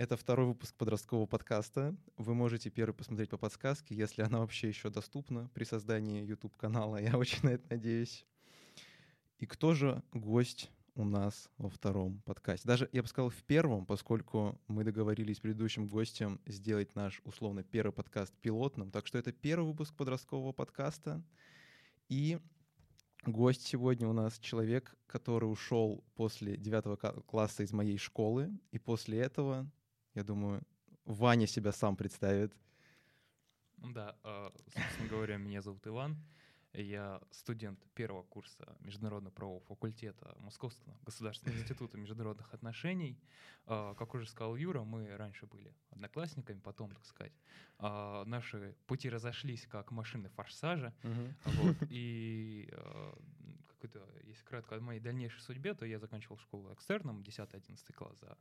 Это второй выпуск подросткового подкаста. Вы можете первый посмотреть по подсказке, если она вообще еще доступна при создании YouTube-канала. Я очень на это надеюсь. И кто же гость у нас во втором подкасте? Даже, я бы сказал, в первом, поскольку мы договорились с предыдущим гостем сделать наш, условно, первый подкаст пилотным. Так что это первый выпуск подросткового подкаста. И гость сегодня у нас человек, который ушел после девятого класса из моей школы, и после этого я думаю, Ваня себя сам представит. Да, а, собственно говоря, меня зовут Иван. Я студент первого курса Международного правового факультета Московского государственного института международных отношений. А, как уже сказал Юра, мы раньше были одноклассниками, потом, так сказать, а, наши пути разошлись как машины форсажа. Вот, и какой-то, если кратко о моей дальнейшей судьбе, то я заканчивал школу экстерном, 10-11 класс за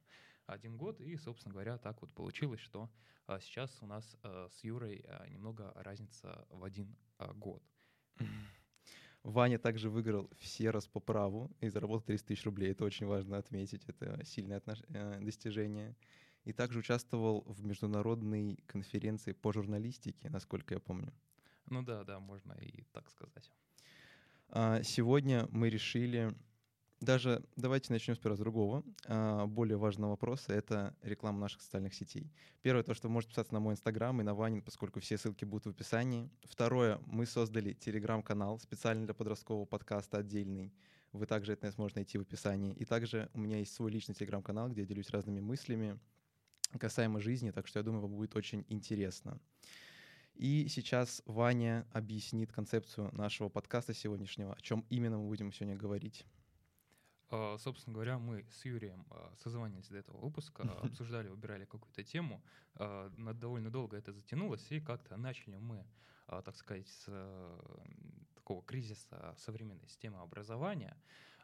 один год, и, собственно говоря, так вот получилось, что а, сейчас у нас а, с Юрой а, немного разница в один а, год. Ваня также выиграл все раз по праву и заработал 30 тысяч рублей. Это очень важно отметить, это сильное отнош... Э, достижение. И также участвовал в международной конференции по журналистике, насколько я помню. Ну да, да, можно и так сказать. А, сегодня мы решили даже давайте начнем сперва с другого, а, более важного вопроса. Это реклама наших социальных сетей. Первое, то, что вы можете писаться на мой инстаграм и на Ванин, поскольку все ссылки будут в описании. Второе, мы создали телеграм-канал специально для подросткового подкаста отдельный. Вы также это сможете найти в описании. И также у меня есть свой личный телеграм-канал, где я делюсь разными мыслями касаемо жизни, так что я думаю, вам будет очень интересно. И сейчас Ваня объяснит концепцию нашего подкаста сегодняшнего, о чем именно мы будем сегодня говорить. А, собственно говоря, мы с Юрием а, созванивались до этого выпуска, обсуждали, выбирали какую-то тему. А, довольно долго это затянулось, и как-то начали мы, так сказать, с такого кризиса современной системы образования,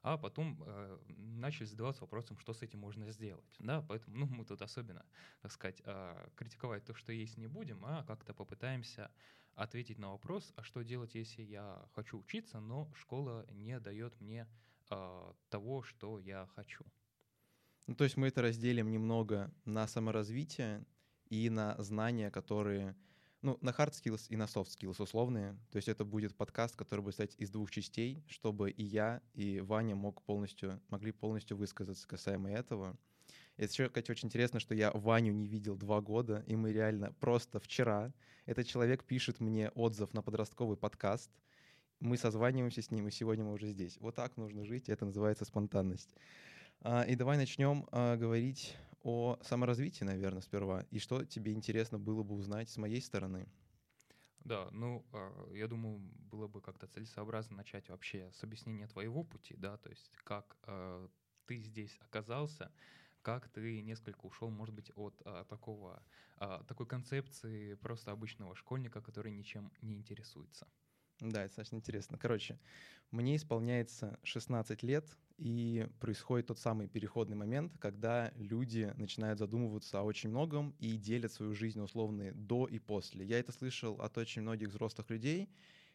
а потом э, начали задаваться вопросом, что с этим можно сделать. Да? Поэтому ну, мы тут особенно, так сказать, критиковать то, что есть, не будем, а как-то попытаемся ответить на вопрос, а что делать, если я хочу учиться, но школа не дает мне э, того, что я хочу. Ну, то есть мы это разделим немного на саморазвитие и на знания, которые, ну, на hard skills и на soft skills условные. То есть это будет подкаст, который будет состоять из двух частей, чтобы и я, и Ваня мог полностью, могли полностью высказаться касаемо этого. Это еще, кстати, очень интересно, что я Ваню не видел два года, и мы реально просто вчера, этот человек пишет мне отзыв на подростковый подкаст, мы созваниваемся с ним, и сегодня мы уже здесь. Вот так нужно жить, это называется спонтанность. А, и давай начнем а, говорить о саморазвитии, наверное, сперва. И что тебе интересно было бы узнать с моей стороны? Да, ну, а, я думаю, было бы как-то целесообразно начать вообще с объяснения твоего пути, да, то есть как ты здесь оказался, как ты несколько ушел, может быть, от а, такого, а, такой концепции просто обычного школьника, который ничем не интересуется. Да, это достаточно интересно. Короче, мне исполняется 16 лет, и происходит тот самый переходный момент, когда люди начинают задумываться о очень многом и делят свою жизнь условно до и после. Я это слышал от очень многих взрослых людей,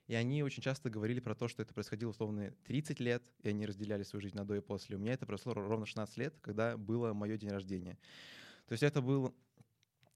и они очень часто говорили про то, что это происходило условно 30 лет, и они разделяли свою жизнь на до и после. У меня это произошло ровно 16 лет, когда было мое день рождения. То есть это был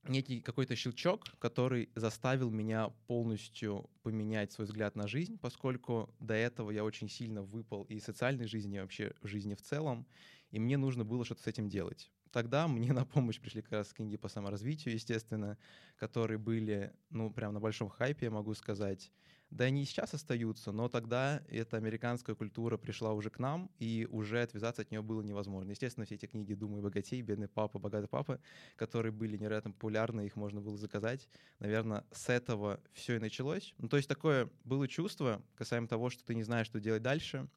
некий какой-то щелчок, который заставил меня полностью поменять свой взгляд на жизнь, поскольку до этого я очень сильно выпал из социальной жизни, вообще жизни в целом, и мне нужно было что-то с этим делать. Тогда мне на помощь пришли как раз книги по саморазвитию, естественно, которые были, ну, прям на большом хайпе, я могу сказать. Да они и сейчас остаются, но тогда эта американская культура пришла уже к нам, и уже отвязаться от нее было невозможно. Естественно, все эти книги «Думай богатей», «Бедный папа», «Богатый папа», которые были невероятно популярны, их можно было заказать. Наверное, с этого все и началось. Ну, то есть такое было чувство касаемо того, что ты не знаешь, что делать дальше,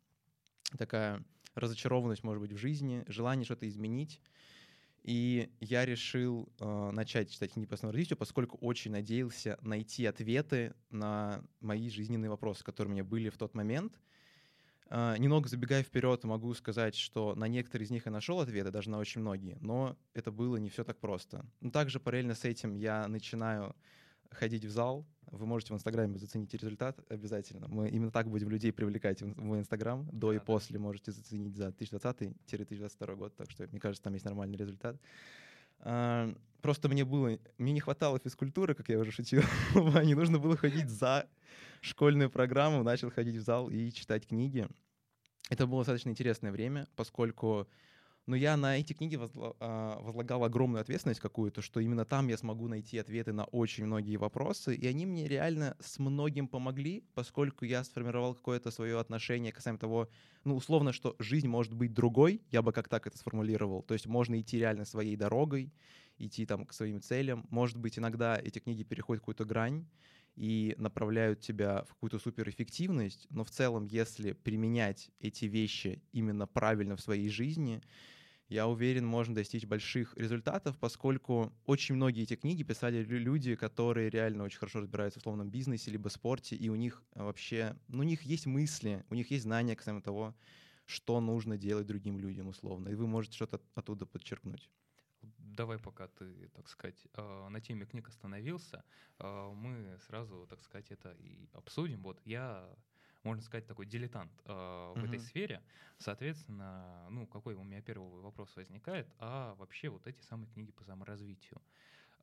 такая разочарованность, может быть, в жизни, желание что-то изменить. И я решил э, начать читать книги по саморазвитию, поскольку очень надеялся найти ответы на мои жизненные вопросы, которые у меня были в тот момент. Э, немного забегая вперед, могу сказать, что на некоторые из них я нашел ответы, даже на очень многие, но это было не все так просто. Но также параллельно с этим я начинаю ходить в зал. Вы можете в Инстаграме заценить результат обязательно. Мы именно так будем людей привлекать в Инстаграм. До да, и да. после можете заценить за 2020-2022 год. Так что, мне кажется, там есть нормальный результат. А, просто мне было, мне не хватало физкультуры, как я уже шутил, не нужно было ходить за школьную программу, начал ходить в зал и читать книги. Это было достаточно интересное время, поскольку но я на эти книги а, возлагал огромную ответственность какую-то, что именно там я смогу найти ответы на очень многие вопросы, и они мне реально с многим помогли, поскольку я сформировал какое-то свое отношение касаемо того, ну, условно, что жизнь может быть другой, я бы как так это сформулировал, то есть можно идти реально своей дорогой, идти там к своим целям, может быть, иногда эти книги переходят какую-то грань, и направляют тебя в какую-то суперэффективность, но в целом, если применять эти вещи именно правильно в своей жизни, я уверен, можно достичь больших результатов, поскольку очень многие эти книги писали люди, которые реально очень хорошо разбираются в словном бизнесе либо спорте, и у них вообще, ну, у них есть мысли, у них есть знания касаемо того, что нужно делать другим людям условно, и вы можете что-то оттуда подчеркнуть. Давай, пока ты, так сказать, а, на теме книг остановился, а, мы сразу, так сказать, это и обсудим. Вот я можно сказать, такой дилетант э, в uh-huh. этой сфере. Соответственно, ну, какой у меня первый вопрос возникает, а вообще вот эти самые книги по саморазвитию.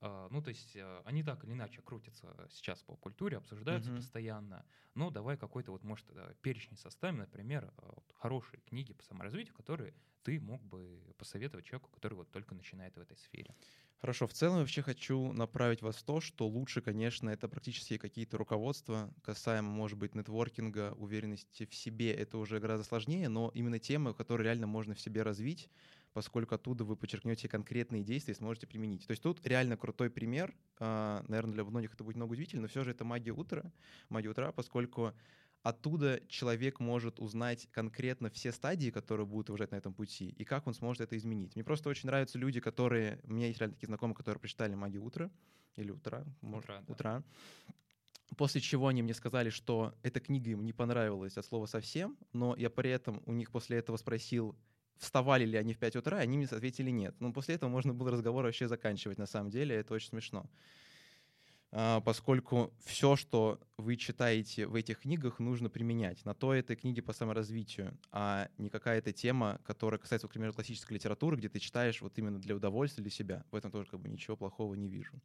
Э, ну, то есть э, они так или иначе крутятся сейчас по культуре, обсуждаются uh-huh. постоянно. Но давай какой-то вот, может, э, перечень составим, например, э, вот, хорошие книги по саморазвитию, которые ты мог бы посоветовать человеку, который вот только начинает в этой сфере. Хорошо, в целом вообще хочу направить вас в то, что лучше, конечно, это практически какие-то руководства, касаемо, может быть, нетворкинга, уверенности в себе, это уже гораздо сложнее, но именно темы, которые реально можно в себе развить, поскольку оттуда вы подчеркнете конкретные действия и сможете применить. То есть тут реально крутой пример, а, наверное, для многих это будет много удивительно, но все же это магия утра, магия утра, поскольку оттуда человек может узнать конкретно все стадии, которые будут выжать на этом пути, и как он сможет это изменить. Мне просто очень нравятся люди, которые... У меня есть реально такие знакомые, которые прочитали «Магию утра» или «Утра», может, «Утра». Да. утра. После чего они мне сказали, что эта книга им не понравилась от слова совсем, но я при этом у них после этого спросил, вставали ли они в 5 утра, они мне ответили нет. Но после этого можно было разговор вообще заканчивать на самом деле, это очень смешно. А, поскольку все, что вы читаете в этих книгах, нужно применять. На то это книги по саморазвитию, а не какая-то тема, которая касается, например, классической литературы, где ты читаешь вот именно для удовольствия, для себя. В этом тоже как бы ничего плохого не вижу.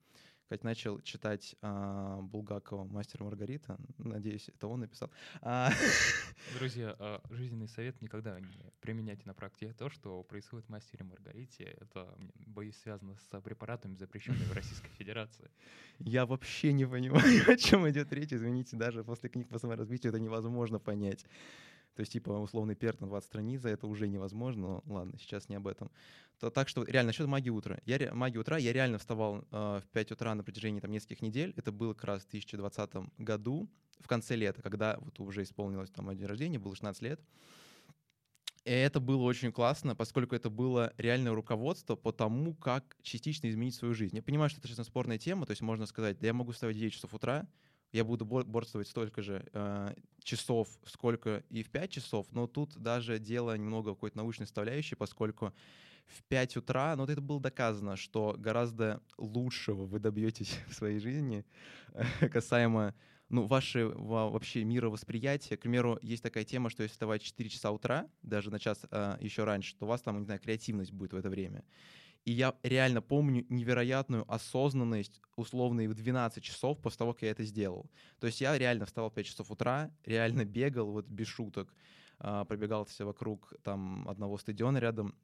Кать начал читать а, Булгакова «Мастер Маргарита». Надеюсь, это он написал. А... Друзья, а, жизненный совет никогда не применяйте на практике то, что происходит в «Мастере Маргарите». Это, боюсь, связано с препаратами, запрещенными в Российской Федерации. Я вообще не понимаю, о чем идет речь. Извините, даже после книг по саморазвитию это невозможно понять. То есть, типа, условный перт на 20 страниц, это уже невозможно, но ладно, сейчас не об этом. То, так что, реально, насчет магии утра. Я, магии утра, я реально вставал э, в 5 утра на протяжении там нескольких недель. Это было как раз в 2020 году, в конце лета, когда вот уже исполнилось там день рождения, было 16 лет. И это было очень классно, поскольку это было реальное руководство по тому, как частично изменить свою жизнь. Я понимаю, что это сейчас спорная тема, то есть можно сказать, да я могу вставать в 9 часов утра, я буду борствовать столько же э, часов, сколько и в 5 часов, но тут даже дело немного какой-то научной составляющей, поскольку в 5 утра, ну вот это было доказано, что гораздо лучшего вы добьетесь в своей жизни касаемо ну, вашего вообще мировосприятия. К примеру, есть такая тема, что если вставать в 4 часа утра, даже на час э, еще раньше, то у вас там, не знаю, креативность будет в это время. И я реально помню невероятную осознанность, условно, в 12 часов после того, как я это сделал. То есть я реально вставал в 5 часов утра, реально бегал, вот без шуток, а, пробегался вокруг там одного стадиона рядом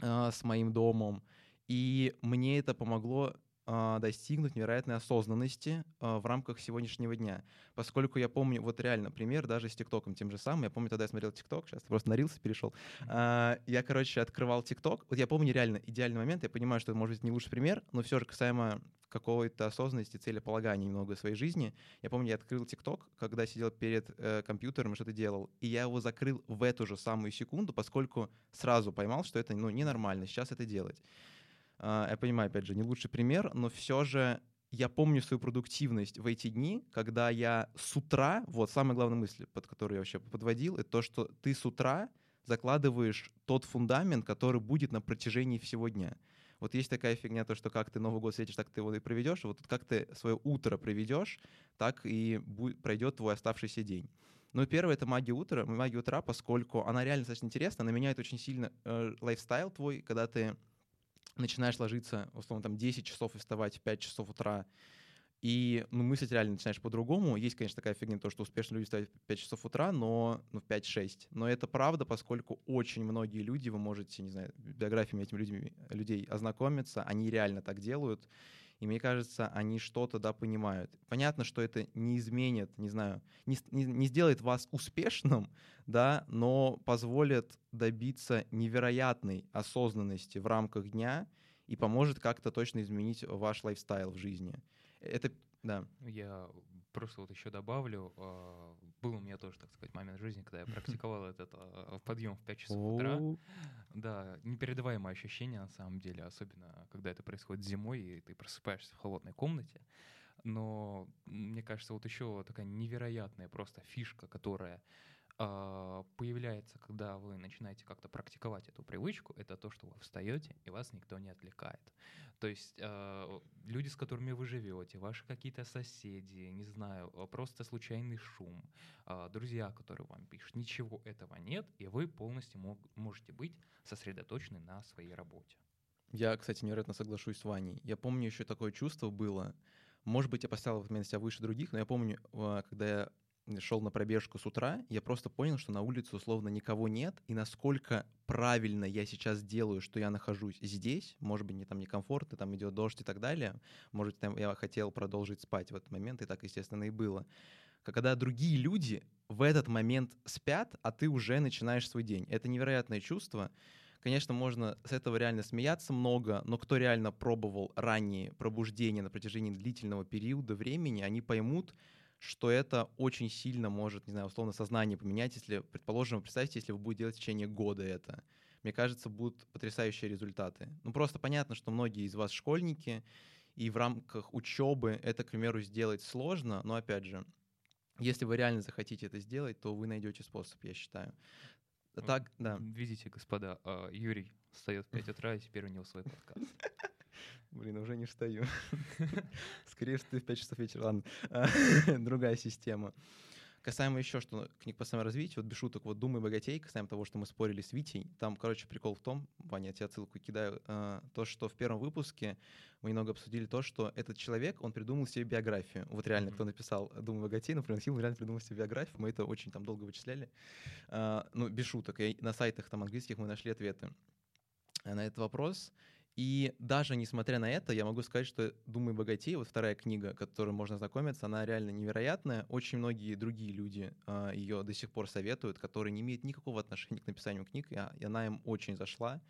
а, с моим домом. И мне это помогло достигнуть невероятной осознанности а, в рамках сегодняшнего дня. Поскольку я помню, вот реально пример даже с ТикТоком тем же самым. Я помню, тогда я смотрел ТикТок, сейчас просто на Рилсы перешел. А, я, короче, открывал ТикТок. Вот я помню реально идеальный момент. Я понимаю, что это может быть не лучший пример, но все же касаемо какой-то осознанности, целеполагания немного в своей жизни. Я помню, я открыл ТикТок, когда сидел перед э, компьютером и что-то делал, и я его закрыл в эту же самую секунду, поскольку сразу поймал, что это ну, ненормально сейчас это делать. А, я понимаю, опять же, не лучший пример, но все же я помню свою продуктивность в эти дни, когда я с утра, вот самая главная мысль, под которую я вообще подводил, это то, что ты с утра закладываешь тот фундамент, который будет на протяжении всего дня. Вот есть такая фигня, то, что как ты Новый год встретишь, так ты его и проведешь. Вот как ты свое утро проведешь, так и пройдет твой оставшийся день. Ну, первое — это магия утра. Магия утра, поскольку она реально достаточно интересна, она меняет очень сильно э, лайфстайл твой, когда ты начинаешь ложиться, условно, там 10 часов и вставать в 5 часов утра, и ну, мыслить реально начинаешь по-другому. Есть, конечно, такая фигня, то, что успешные люди встают в 5 часов утра, но ну, в 5-6. Но это правда, поскольку очень многие люди, вы можете, не знаю, биографиями этими людьми, людей ознакомиться, они реально так делают. И мне кажется, они что-то, да, понимают. Понятно, что это не изменит, не знаю, не, не, не сделает вас успешным, да, но позволит добиться невероятной осознанности в рамках дня и поможет как-то точно изменить ваш лайфстайл в жизни. Это, да. Я просто вот еще добавлю, а, был у меня тоже, так сказать, момент жизни, когда я практиковал этот а, подъем в 5 часов утра. Да, непередаваемое ощущение на самом деле, особенно когда это происходит зимой, и ты просыпаешься в холодной комнате. Но мне кажется, вот еще такая невероятная просто фишка, которая появляется, когда вы начинаете как-то практиковать эту привычку, это то, что вы встаете, и вас никто не отвлекает. То есть э, люди, с которыми вы живете, ваши какие-то соседи, не знаю, просто случайный шум, друзья, которые вам пишут, ничего этого нет, и вы полностью мог, можете быть сосредоточены на своей работе. Я, кстати, невероятно соглашусь с Ваней. Я помню, еще такое чувство было. Может быть, я поставил в себя выше других, но я помню, когда я шел на пробежку с утра, я просто понял, что на улице условно никого нет, и насколько правильно я сейчас делаю, что я нахожусь здесь, может быть, мне там некомфортно, там идет дождь и так далее, может, там я хотел продолжить спать в этот момент, и так, естественно, и было. Когда другие люди в этот момент спят, а ты уже начинаешь свой день. Это невероятное чувство. Конечно, можно с этого реально смеяться много, но кто реально пробовал ранние пробуждения на протяжении длительного периода времени, они поймут, что это очень сильно может, не знаю, условно сознание поменять, если, предположим, представьте, если вы будете делать в течение года это. Мне кажется, будут потрясающие результаты. Ну, просто понятно, что многие из вас школьники, и в рамках учебы это, к примеру, сделать сложно, но, опять же, если вы реально захотите это сделать, то вы найдете способ, я считаю. Так, да. Видите, господа, а, Юрий встает в 5 утра, и теперь у него свой подкаст. Блин, уже не встаю. Скорее ты в 5 часов вечера. Ладно, другая система. Касаемо еще, что книг по саморазвитию, вот без шуток, вот «Думай богатей», касаемо того, что мы спорили с Витей, там, короче, прикол в том, Ваня, я тебе ссылку кидаю, э, то, что в первом выпуске мы немного обсудили то, что этот человек, он придумал себе биографию. Вот реально, mm-hmm. кто написал «Думай богатей», например, Хилл реально придумал себе биографию, мы это очень там долго вычисляли. Э, ну, без шуток, и на сайтах там английских мы нашли ответы на этот вопрос. И даже несмотря на это, я могу сказать, что «Думай богатей», вот вторая книга, которой можно знакомиться, она реально невероятная. Очень многие другие люди э, ее до сих пор советуют, которые не имеют никакого отношения к написанию книг, и, и она им очень зашла.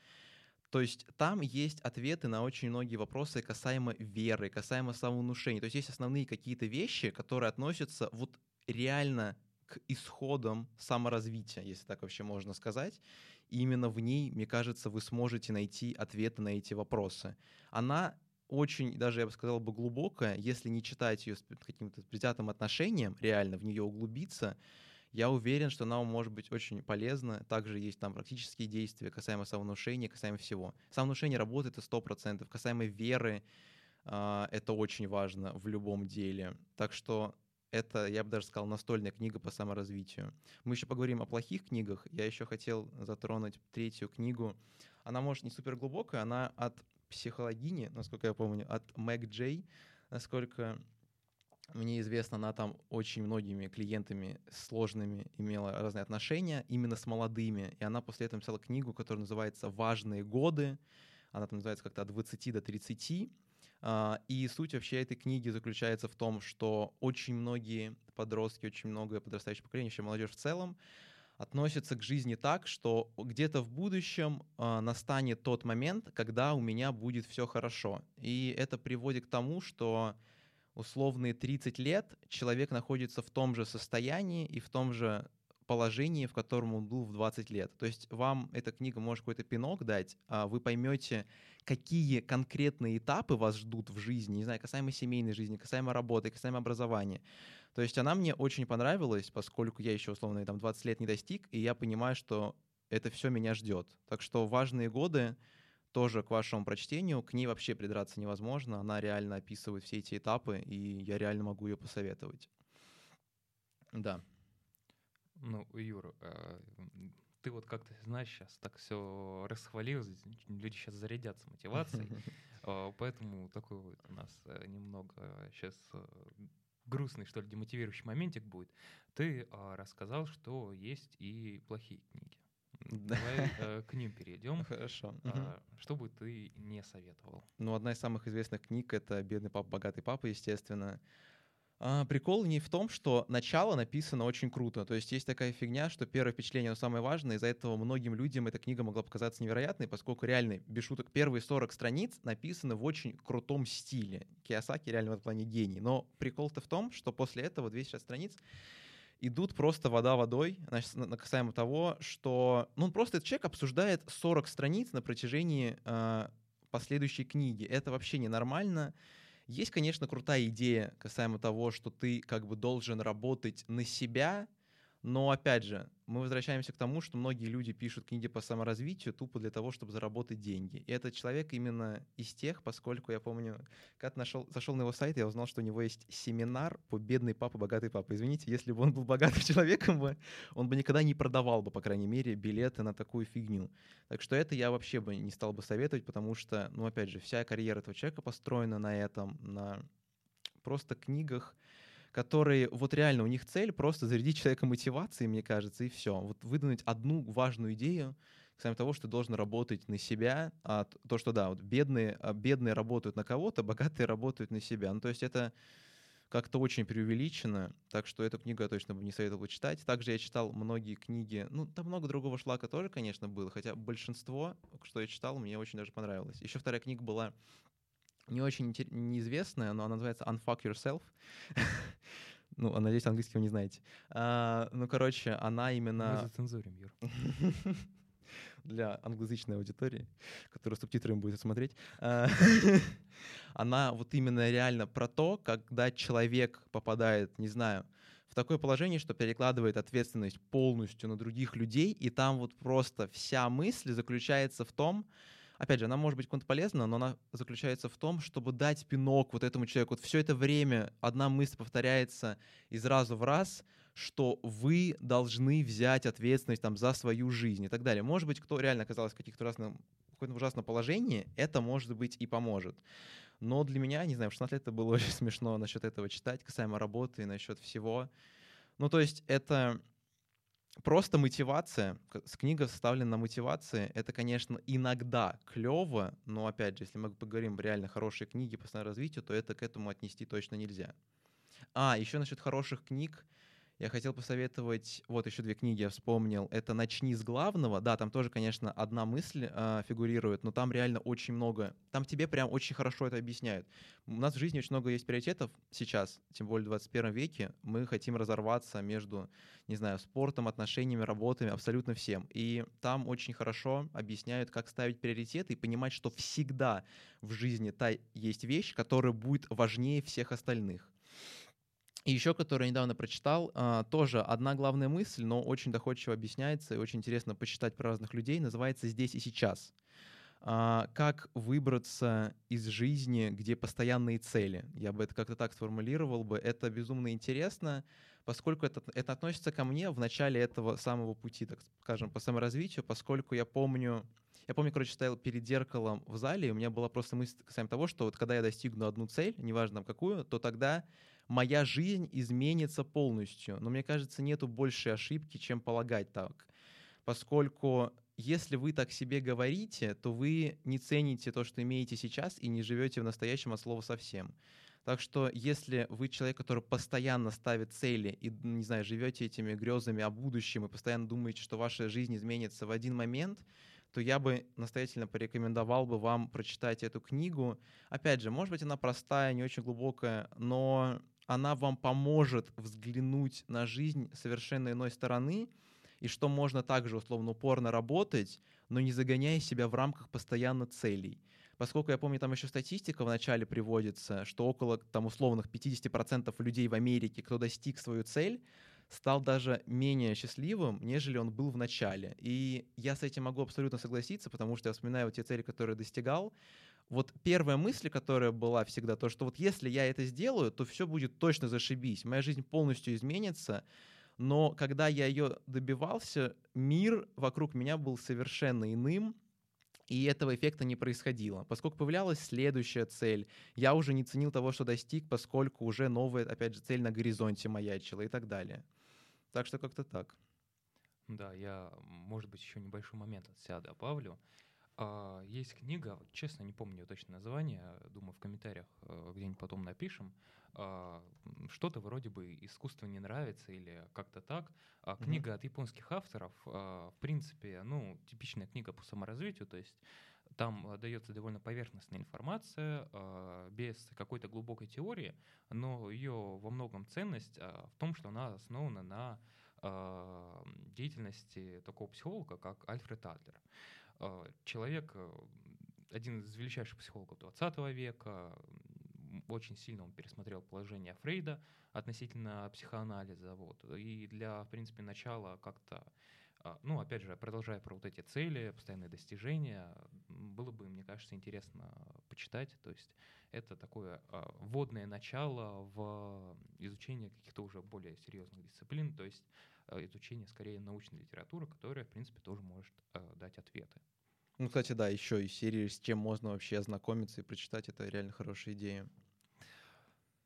То есть там есть ответы на очень многие вопросы касаемо веры, касаемо самовнушения. То есть есть основные какие-то вещи, которые относятся вот реально к исходам саморазвития, если так вообще можно сказать. Именно в ней, мне кажется, вы сможете найти ответы на эти вопросы. Она очень, даже я бы сказал бы, глубокая. Если не читать ее с каким-то предвзятым отношением, реально в нее углубиться, я уверен, что она может быть очень полезна. Также есть там практические действия касаемо самовнушения, касаемо всего. Самовнушение работает это 100%. Касаемо веры, э, это очень важно в любом деле. Так что это, я бы даже сказал, настольная книга по саморазвитию. Мы еще поговорим о плохих книгах. Я еще хотел затронуть третью книгу. Она, может, не супер глубокая, она от психологини, насколько я помню, от Мэг Джей. Насколько мне известно, она там очень многими клиентами сложными имела разные отношения, именно с молодыми. И она после этого написала книгу, которая называется «Важные годы». Она там называется как-то от 20 до 30. А, и суть вообще этой книги заключается в том, что очень многие подростки, очень многое подрастающее поколение, еще молодежь в целом, относятся к жизни так, что где-то в будущем э, настанет тот момент, когда у меня будет все хорошо. И это приводит к тому, что условные 30 лет человек находится в том же состоянии и в том же положении, в котором он был в 20 лет. То есть вам эта книга может какой-то пинок дать, а вы поймете, какие конкретные этапы вас ждут в жизни, не знаю, касаемо семейной жизни, касаемо работы, касаемо образования. То есть она мне очень понравилась, поскольку я еще, условно, там 20 лет не достиг, и я понимаю, что это все меня ждет. Так что важные годы тоже к вашему прочтению, к ней вообще придраться невозможно, она реально описывает все эти этапы, и я реально могу ее посоветовать. Да. Ну, Юр, а, ты вот как-то, знаешь, сейчас так все расхвалил, люди сейчас зарядятся мотивацией, а, поэтому такой вот у нас э, немного сейчас э, грустный, что ли, демотивирующий моментик будет. Ты а, рассказал, что есть и плохие книги. Давай э, к ним перейдем. Хорошо. А, что бы ты не советовал? Ну, одна из самых известных книг — это «Бедный папа, богатый папа», естественно. А, прикол не в том, что начало написано очень круто. То есть есть такая фигня, что первое впечатление оно самое важное, из-за этого многим людям эта книга могла показаться невероятной, поскольку реально, без шуток, первые 40 страниц написаны в очень крутом стиле. Киосаки реально в этом плане гений. Но прикол-то в том, что после этого 260 страниц идут просто вода водой, значит, касаемо того, что... Ну, просто этот человек обсуждает 40 страниц на протяжении э, последующей книги. Это вообще ненормально. Есть, конечно, крутая идея касаемо того, что ты как бы должен работать на себя, но, опять же, мы возвращаемся к тому, что многие люди пишут книги по саморазвитию тупо для того, чтобы заработать деньги. И этот человек именно из тех, поскольку я помню, когда нашел, зашел на его сайт, я узнал, что у него есть семинар по «Бедный папа, богатый папа». Извините, если бы он был богатым человеком, он бы никогда не продавал бы, по крайней мере, билеты на такую фигню. Так что это я вообще бы не стал бы советовать, потому что, ну, опять же, вся карьера этого человека построена на этом, на просто книгах, которые вот реально у них цель просто зарядить человека мотивацией, мне кажется, и все. Вот выдвинуть одну важную идею, кроме того, что ты должен работать на себя, а то, что да, вот бедные, а бедные работают на кого-то, богатые работают на себя. Ну, то есть это как-то очень преувеличено, так что эту книгу я точно бы не советовал читать. Также я читал многие книги, ну, там много другого шлака тоже, конечно, было, хотя большинство, что я читал, мне очень даже понравилось. Еще вторая книга была не очень неизвестная, но она называется Unfuck Yourself. ну, а надеюсь, английский вы не знаете. А, ну, короче, она именно... Мы зацензурим, Юр. Для англоязычной аудитории, которая субтитрами будет смотреть. А, она вот именно реально про то, когда человек попадает, не знаю, в такое положение, что перекладывает ответственность полностью на других людей, и там вот просто вся мысль заключается в том, опять же, она может быть кому-то полезна, но она заключается в том, чтобы дать пинок вот этому человеку. Вот все это время одна мысль повторяется из раза в раз, что вы должны взять ответственность там, за свою жизнь и так далее. Может быть, кто реально оказался в каких-то разных какое-то ужасном положении, это, может быть, и поможет. Но для меня, не знаю, в 16 лет это было очень смешно насчет этого читать, касаемо работы и насчет всего. Ну, то есть это просто мотивация, книга составлена на мотивации, это, конечно, иногда клево, но, опять же, если мы поговорим реально хорошие книги по развитию, то это к этому отнести точно нельзя. А, еще насчет хороших книг, я хотел посоветовать, вот еще две книги я вспомнил. Это «Начни с главного». Да, там тоже, конечно, одна мысль э, фигурирует, но там реально очень много. Там тебе прям очень хорошо это объясняют. У нас в жизни очень много есть приоритетов сейчас, тем более в 21 веке. Мы хотим разорваться между, не знаю, спортом, отношениями, работами, абсолютно всем. И там очень хорошо объясняют, как ставить приоритеты и понимать, что всегда в жизни та есть вещь, которая будет важнее всех остальных. И еще, который я недавно прочитал, а, тоже одна главная мысль, но очень доходчиво объясняется и очень интересно почитать про разных людей, называется «Здесь и сейчас». А, как выбраться из жизни, где постоянные цели? Я бы это как-то так сформулировал бы. Это безумно интересно, поскольку это, это относится ко мне в начале этого самого пути, так скажем, по саморазвитию, поскольку я помню, я помню, короче, стоял перед зеркалом в зале, и у меня была просто мысль касаемо того, что вот когда я достигну одну цель, неважно какую, то тогда моя жизнь изменится полностью. Но мне кажется, нету большей ошибки, чем полагать так. Поскольку если вы так себе говорите, то вы не цените то, что имеете сейчас, и не живете в настоящем от слова совсем. Так что если вы человек, который постоянно ставит цели и, не знаю, живете этими грезами о будущем и постоянно думаете, что ваша жизнь изменится в один момент, то я бы настоятельно порекомендовал бы вам прочитать эту книгу. Опять же, может быть, она простая, не очень глубокая, но она вам поможет взглянуть на жизнь совершенно иной стороны, и что можно также условно упорно работать, но не загоняя себя в рамках постоянно целей. Поскольку я помню, там еще статистика в начале приводится, что около там условных 50% людей в Америке, кто достиг свою цель, стал даже менее счастливым, нежели он был в начале. И я с этим могу абсолютно согласиться, потому что я вспоминаю вот те цели, которые достигал, вот первая мысль, которая была всегда, то, что вот если я это сделаю, то все будет точно зашибись, моя жизнь полностью изменится, но когда я ее добивался, мир вокруг меня был совершенно иным, и этого эффекта не происходило. Поскольку появлялась следующая цель, я уже не ценил того, что достиг, поскольку уже новая, опять же, цель на горизонте маячила и так далее. Так что как-то так. Да, я, может быть, еще небольшой момент от себя добавлю. А, есть книга, честно не помню ее точное название, думаю, в комментариях э, где-нибудь потом напишем. А, что-то вроде бы искусство не нравится или как-то так. А книга mm-hmm. от японских авторов, в принципе, ну, типичная книга по саморазвитию, то есть там дается довольно поверхностная информация, без какой-то глубокой теории, но ее во многом ценность в том, что она основана на деятельности такого психолога, как Альфред Адлер. А, человек, э, один из величайших психологов 20 века, очень сильно он пересмотрел положение Фрейда относительно психоанализа. Вот. И для, в принципе, начала как-то, а, ну, опять же, продолжая про вот эти цели, постоянные достижения, было бы, мне кажется, интересно почитать. То есть это такое а, вводное начало в изучение каких-то уже более серьезных дисциплин. То есть Э, изучение скорее научной литературы, которая, в принципе, тоже может э, дать ответы. Ну, кстати, да, еще из серии, с чем можно вообще ознакомиться и прочитать, это реально хорошая идея.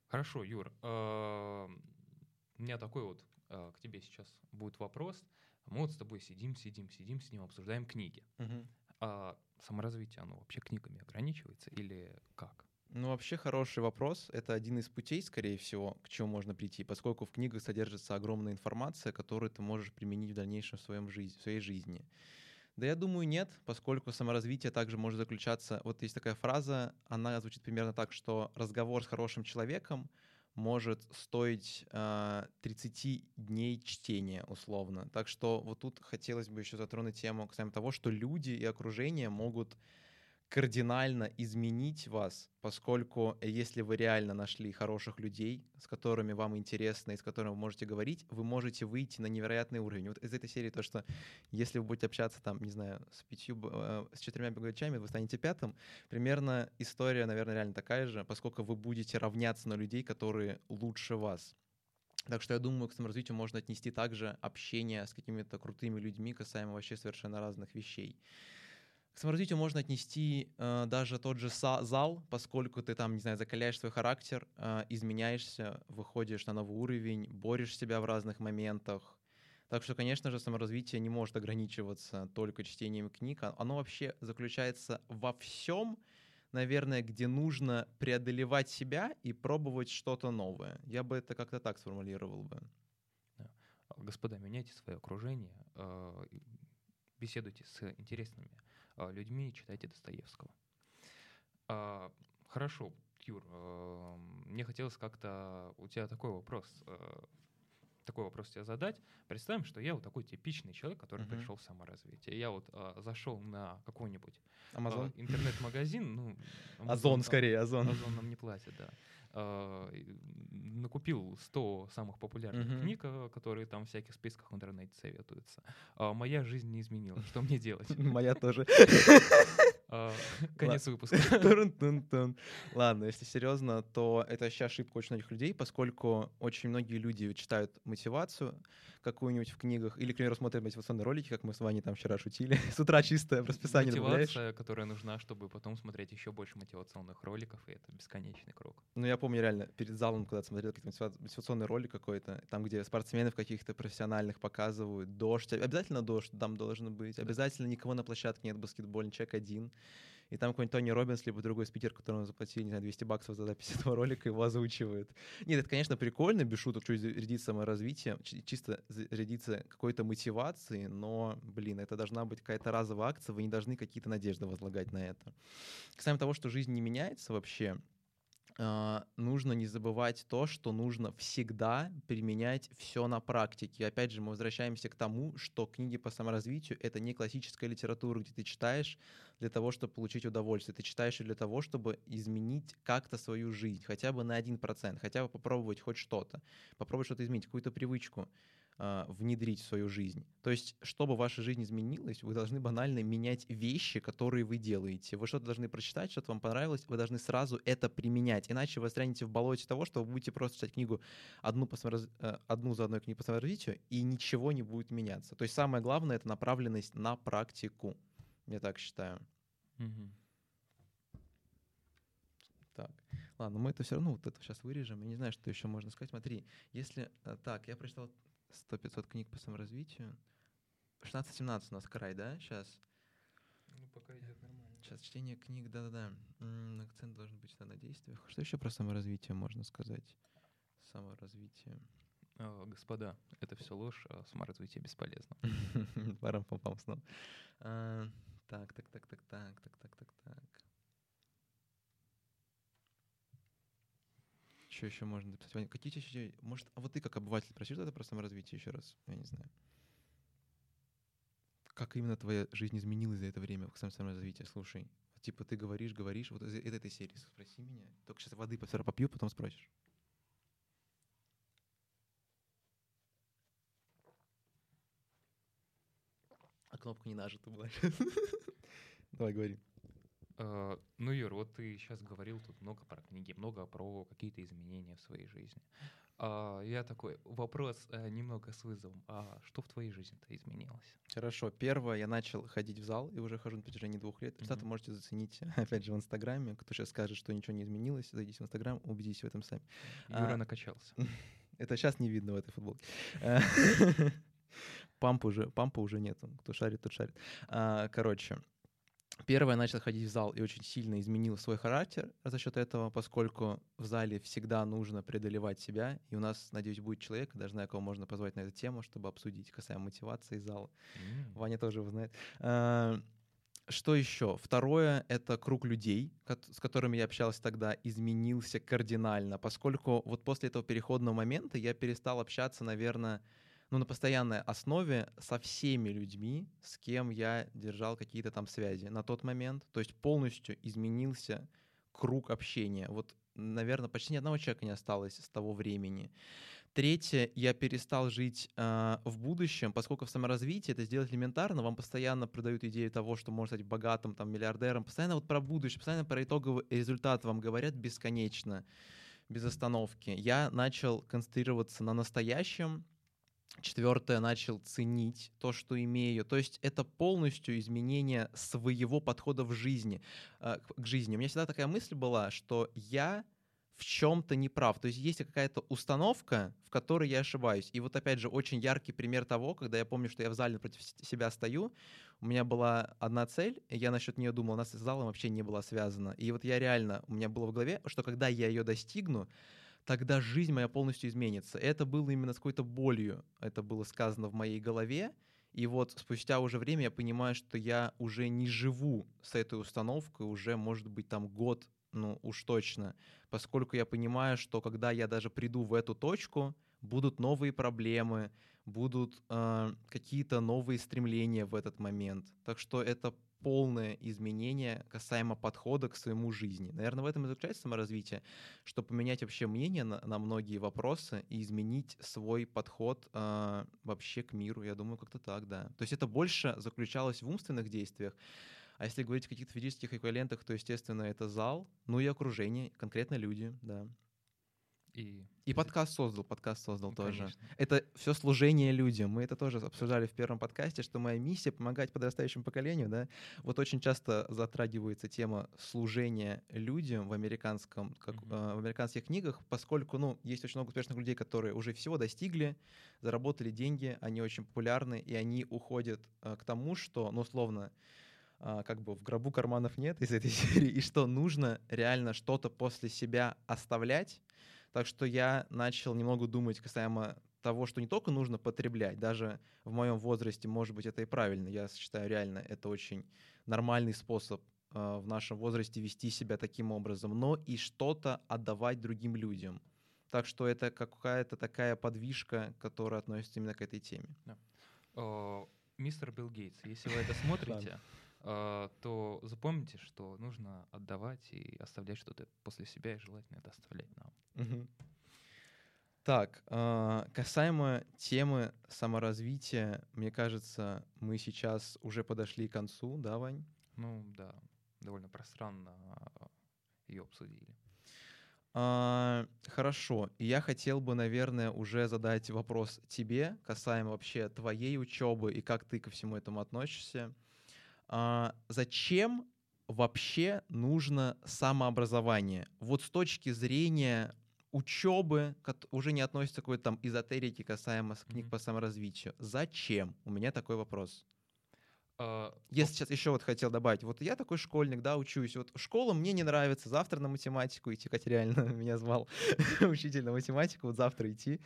Хорошо, Юр. Э, у меня такой вот к тебе сейчас будет вопрос. Мы вот с тобой сидим, сидим, сидим, сидим, обсуждаем книги. Угу. А саморазвитие, оно вообще книгами ограничивается или как? Ну, вообще хороший вопрос. Это один из путей, скорее всего, к чему можно прийти, поскольку в книгах содержится огромная информация, которую ты можешь применить в дальнейшем в, своем жизни, в своей жизни. Да я думаю, нет, поскольку саморазвитие также может заключаться... Вот есть такая фраза, она звучит примерно так, что разговор с хорошим человеком может стоить э, а, 30 дней чтения, условно. Так что вот тут хотелось бы еще затронуть тему касаемо того, что люди и окружение могут кардинально изменить вас, поскольку э, если вы реально нашли хороших людей, с которыми вам интересно и с которыми вы можете говорить, вы можете выйти на невероятный уровень. Вот из этой серии то, что если вы будете общаться там, не знаю, с пятью, э, с четырьмя богачами, вы станете пятым, примерно история, наверное, реально такая же, поскольку вы будете равняться на людей, которые лучше вас. Так что я думаю, к саморазвитию можно отнести также общение с какими-то крутыми людьми касаемо вообще совершенно разных вещей. Саморазвитию можно отнести э, даже тот же зал, поскольку ты там, не знаю, закаляешь свой характер, э, изменяешься, выходишь на новый уровень, борешь себя в разных моментах. Так что, конечно же, саморазвитие не может ограничиваться только чтением книг. Оно вообще заключается во всем, наверное, где нужно преодолевать себя и пробовать что-то новое. Я бы это как-то так сформулировал бы. Господа, меняйте свое окружение, э, беседуйте с интересными а, людьми, читайте Достоевского. А, хорошо, Юр, а, мне хотелось как-то у тебя такой вопрос, такой вопрос тебе задать. Представим, что я вот такой типичный человек, который uh-huh. пришел в саморазвитие. Я вот а, зашел на какой-нибудь? А, интернет-магазин, ну, Amazon, Озон скорее, Озон. Озон нам не платит, да. А, накупил 100 самых популярных uh-huh. книг, которые там в всяких списках в интернете советуются. А моя жизнь не изменилась. Что мне делать? Моя тоже. А, конец выпуска. Ладно, если серьезно, то это вообще ошибка очень многих людей, поскольку очень многие люди читают мотивацию какую-нибудь в книгах, или, к примеру, смотрят мотивационные ролики, как мы с вами там вчера шутили, с утра чистое в расписание Мотивация, которая нужна, чтобы потом смотреть еще больше мотивационных роликов, и это бесконечный круг. Ну, я помню реально, перед залом, когда смотрел какой-то мотивационный ролик какой-то, там, где спортсменов каких-то профессиональных показывают, дождь, обязательно дождь там должен быть, обязательно никого на площадке нет баскетбольный, человек один и там какой-нибудь Тони Робинс, либо другой спикер, которому заплатили, не знаю, 200 баксов за запись этого ролика, его озвучивает. Нет, это, конечно, прикольно, без шуток, чуть зарядить саморазвитие, чисто зарядиться какой-то мотивации, но, блин, это должна быть какая-то разовая акция, вы не должны какие-то надежды возлагать на это. Касаемо того, что жизнь не меняется вообще, нужно не забывать то, что нужно всегда применять все на практике. опять же, мы возвращаемся к тому, что книги по саморазвитию — это не классическая литература, где ты читаешь для того, чтобы получить удовольствие. Ты читаешь для того, чтобы изменить как-то свою жизнь, хотя бы на 1%, хотя бы попробовать хоть что-то, попробовать что-то изменить, какую-то привычку. Э, внедрить в свою жизнь. То есть, чтобы ваша жизнь изменилась, вы должны банально менять вещи, которые вы делаете. Вы что-то должны прочитать, что-то вам понравилось, вы должны сразу это применять. Иначе вы застрянете в болоте того, что вы будете просто читать книгу одну, по самораз... Э, одну за одной книгу по саморазвитию, и ничего не будет меняться. То есть самое главное — это направленность на практику. Я так считаю. Так, ладно, мы это все равно вот это сейчас вырежем. Я не знаю, что еще можно сказать. Смотри, если... э, Так, я прочитал 100-500 книг по саморазвитию. 16-17 у нас край, да, сейчас? Ну, пока идет нормально. Сейчас чтение книг, да-да-да. Акцент должен быть на действиях. Что еще про саморазвитие можно сказать? Саморазвитие. А, Господа, это все ложь, а саморазвитие бесполезно. Парам пам пам снова. А, Так, так, так, так, так, так, так, так, так. Что еще можно написать? Какие еще... Может, а вот ты как обыватель просишь это про саморазвитие еще раз? Я не знаю. Как именно твоя жизнь изменилась за это время в саморазвитии? Слушай, типа ты говоришь, говоришь, вот из этой серии спроси меня. Только сейчас воды сперва попью, потом спросишь. А кнопка не нажата была. Давай говори. А, Ну, Юр, вот ты сейчас говорил тут много про книги, много про какие-то изменения в своей жизни. А, Я такой, вопрос э, немного с вызовом. А что в твоей жизни-то изменилось? Хорошо. Первое, я начал ходить в зал и уже хожу на протяжении двух лет. Мгм. можете заценить, опять же, в Инстаграме. Кто сейчас скажет, что ничего не изменилось, зайдите в Инстаграм, убедитесь в этом сами. Юра А, накачался. Это сейчас не видно в этой футболке. Э, Памп уже, пампа уже нету. Кто шарит, тот шарит. А, Короче, первое, я начал ходить в зал и очень сильно изменил свой характер за счет этого, поскольку в зале всегда нужно преодолевать себя. И у нас, надеюсь, будет человек, даже знаю, кого можно позвать на эту тему, чтобы обсудить касаемо мотивации зала. М. Ваня тоже его знает. А, Что еще? Второе — это круг людей, с которыми я общался тогда, изменился кардинально, поскольку вот после этого переходного момента я перестал общаться, наверное, ну, на постоянной основе со всеми людьми, с кем я держал какие-то там связи на тот момент. То есть полностью изменился круг общения. Вот, наверное, почти ни одного человека не осталось с того времени. Третье, я перестал жить э, в будущем, поскольку в саморазвитии это сделать элементарно, вам постоянно продают идею того, что можно стать богатым, там, миллиардером, постоянно вот про будущее, постоянно про итоговый результат вам говорят бесконечно, без остановки. Я начал концентрироваться на настоящем, Четвертое, начал ценить то, что имею. То есть это полностью изменение своего подхода в жизни, э, к жизни. У меня всегда такая мысль была, что я в чем-то не прав. То есть есть какая-то установка, в которой я ошибаюсь. И вот опять же очень яркий пример того, когда я помню, что я в зале против себя стою, у меня была одна цель, и я насчет нее думал, нас с залом вообще не было связано. И вот я реально, у меня было в голове, что когда я ее достигну, тогда жизнь моя полностью изменится. Это было именно с какой-то болью, это было сказано в моей голове, и вот спустя уже время я понимаю, что я уже не живу с этой установкой, уже, может быть, там год, ну уж точно, поскольку я понимаю, что когда я даже приду в эту точку, будут новые проблемы, будут э, какие-то новые стремления в этот момент. Так что это полное изменение касаемо подхода к своему жизни. Наверное, в этом и заключается саморазвитие, что поменять вообще мнение на, на многие вопросы и изменить свой подход э, вообще к миру. Я думаю, как-то так, да. То есть это больше заключалось в умственных действиях. А если говорить о каких-то физических эквивалентах, то, естественно, это зал, ну и окружение, конкретно люди, да. И, И подкаст создал, подкаст создал Ну, тоже. конечно. Это все служение людям. Мы это тоже обсуждали в первом подкасте, что моя миссия помогать подрастающему поколению, да. Вот очень часто затрагивается тема служения людям в американском, как, Мгм. э, в американских книгах, поскольку, ну, есть очень много успешных людей, которые уже всего достигли, заработали деньги, они очень популярны, и они уходят э, к тому, что, ну, условно, а, как бы в гробу карманов нет из этой серии, и что нужно реально что-то после себя оставлять. Так что я начал немного думать касаемо того, что не только нужно потреблять, даже в моем возрасте, может быть, это и правильно. Я считаю, реально, это очень нормальный способ э, в нашем возрасте вести себя таким образом, но и что-то отдавать другим людям. Так что это какая-то такая подвижка, которая относится именно к этой теме. Э, Мистер Билл Гейтс, если вы это смотрите, то запомните, что нужно отдавать и оставлять что-то после себя, и желательно это оставлять нам. Так, а, касаемо темы саморазвития, мне кажется, мы сейчас уже подошли к концу, да, Вань? Ну да, довольно пространно ее обсудили. А, хорошо. Я хотел бы, наверное, уже задать вопрос тебе, касаемо вообще твоей учебы и как ты ко всему этому относишься. А, зачем вообще нужно самообразование? Вот с точки зрения учебы, уже не относится к какой-то там эзотерике касаемо книг mm-hmm. по саморазвитию. Зачем? У меня такой вопрос. Uh, я сейчас еще вот хотел добавить. Вот я такой школьник, да, учусь. Вот школа мне не нравится. Завтра на математику идти. Катя реально меня звал учитель на математику. Вот завтра идти.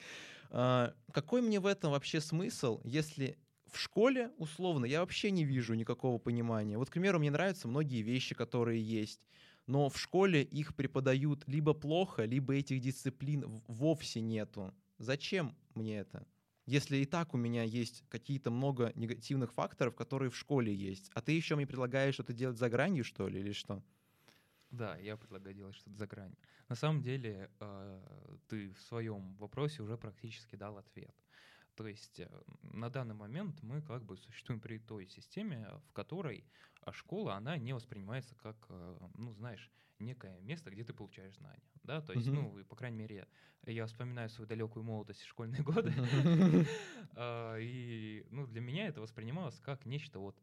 Uh, какой мне в этом вообще смысл, если в школе, условно, я вообще не вижу никакого понимания. Вот, к примеру, мне нравятся многие вещи, которые есть но в школе их преподают либо плохо, либо этих дисциплин вовсе нету. Зачем мне это? Если и так у меня есть какие-то много негативных факторов, которые в школе есть, а ты еще мне предлагаешь что-то делать за гранью, что ли, или что? Да, я предлагаю делать что-то за гранью. На самом деле, э, ты в своем вопросе уже практически дал ответ. То есть э, на данный момент мы как бы существуем при той системе, в которой а, школа, она не воспринимается как, э, ну, знаешь, некое место, где ты получаешь знания. Да? То есть, mm-hmm. ну, по крайней мере, я вспоминаю свою далекую молодость и школьные годы. А, и, ну, для меня это воспринималось как нечто вот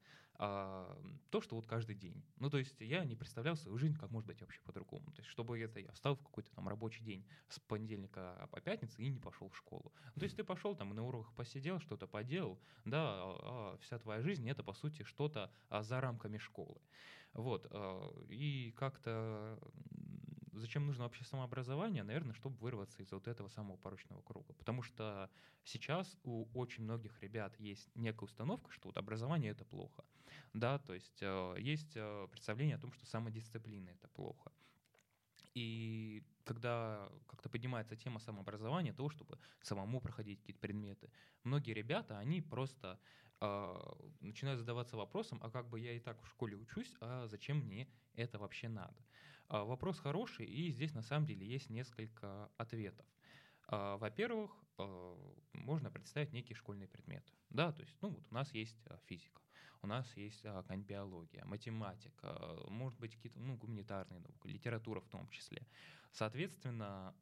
а, то, что вот каждый день. Ну, то есть я не представлял свою жизнь, как может быть вообще по-другому. То есть чтобы это я встал в какой-то там рабочий день с понедельника по пятницу и не пошел в школу. Ну, то есть ты пошел там на уроках посидел, что-то поделал, да, а, а вся твоя жизнь это по сути что-то за рамками школы. Вот, а, и как-то зачем нужно вообще самообразование? Наверное, чтобы вырваться из вот этого самого порочного круга. Потому что сейчас у очень многих ребят есть некая установка, что вот образование — это плохо. Да, то есть э, есть э, представление о том, что самодисциплина — это плохо. И когда как-то поднимается тема самообразования, того, чтобы самому проходить какие-то предметы, многие ребята, они просто э, начинают задаваться вопросом, а как бы я и так в школе учусь, а зачем мне это вообще надо? А, вопрос хороший, и здесь на самом деле есть несколько ответов. А, во-первых, а, можно представить некие школьные предметы. Да, то есть, ну вот у нас есть физика, у нас есть какая-нибудь биология, математика, может быть какие-то ну, гуманитарные науки, литература в том числе. Соответственно,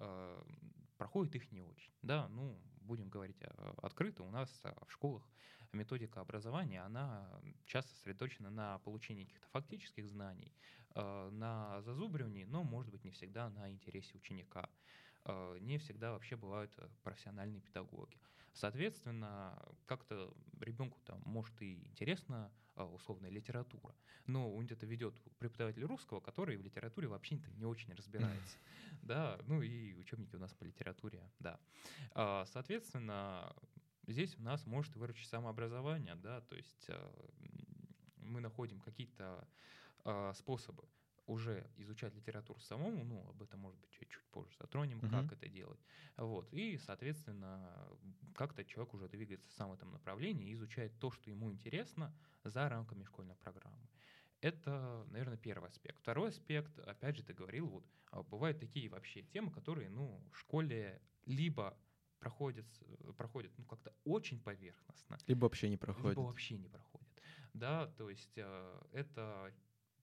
проходит их не очень. Да, ну, будем говорить открыто, у нас в школах методика образования, она часто сосредоточена на получении каких-то фактических знаний, Э, на зазубривании, но, может быть, не всегда на интересе ученика. Э, не всегда вообще бывают э, профессиональные педагоги. Соответственно, как-то ребенку там может и интересна условная литература, но он где-то ведет преподаватель русского, который в литературе вообще не очень разбирается. Да, ну и учебники у нас по литературе, да. Соответственно, здесь у нас может выручить самообразование, да, то есть мы находим какие-то а, способы уже изучать литературу самому, ну, об этом, может быть, чуть, позже затронем, uh-huh. как это делать. Вот. И, соответственно, как-то человек уже двигается сам в этом направлении и изучает то, что ему интересно за рамками школьной программы. Это, наверное, первый аспект. Второй аспект, опять же, ты говорил, вот а, бывают такие вообще темы, которые, ну, в школе либо проходят, проходят ну, как-то очень поверхностно. Либо вообще не проходят. Либо вообще не проходят. Да, то есть э, это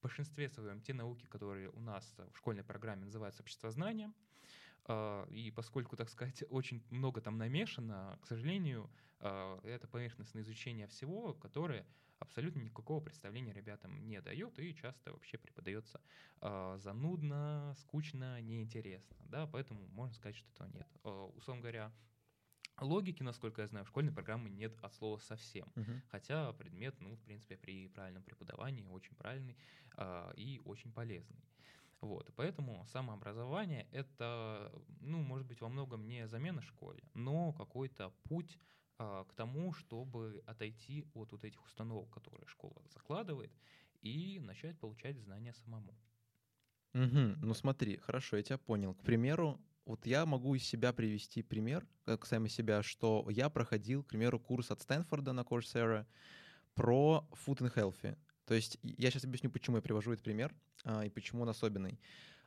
большинстве своем те науки, которые у нас в школьной программе называются обществознание, а, и поскольку, так сказать, очень много там намешано, к сожалению, а, это поверхностное изучение всего, которое абсолютно никакого представления ребятам не дает и часто вообще преподается а, занудно, скучно, неинтересно. Да? Поэтому можно сказать, что этого нет. Условно говоря, Логики, насколько я знаю, в школьной программе нет от слова совсем. Uh-huh. Хотя предмет, ну, в принципе, при правильном преподавании очень правильный э, и очень полезный. Вот, поэтому самообразование — это, ну, может быть, во многом не замена школе, но какой-то путь э, к тому, чтобы отойти от вот этих установок, которые школа закладывает, и начать получать знания самому. Угу. Ну смотри, хорошо, я тебя понял. К примеру, вот я могу из себя привести пример, как сами себя, что я проходил, к примеру, курс от Стэнфорда на Coursera про Food and Healthy. То есть я сейчас объясню, почему я привожу этот пример а, и почему он особенный.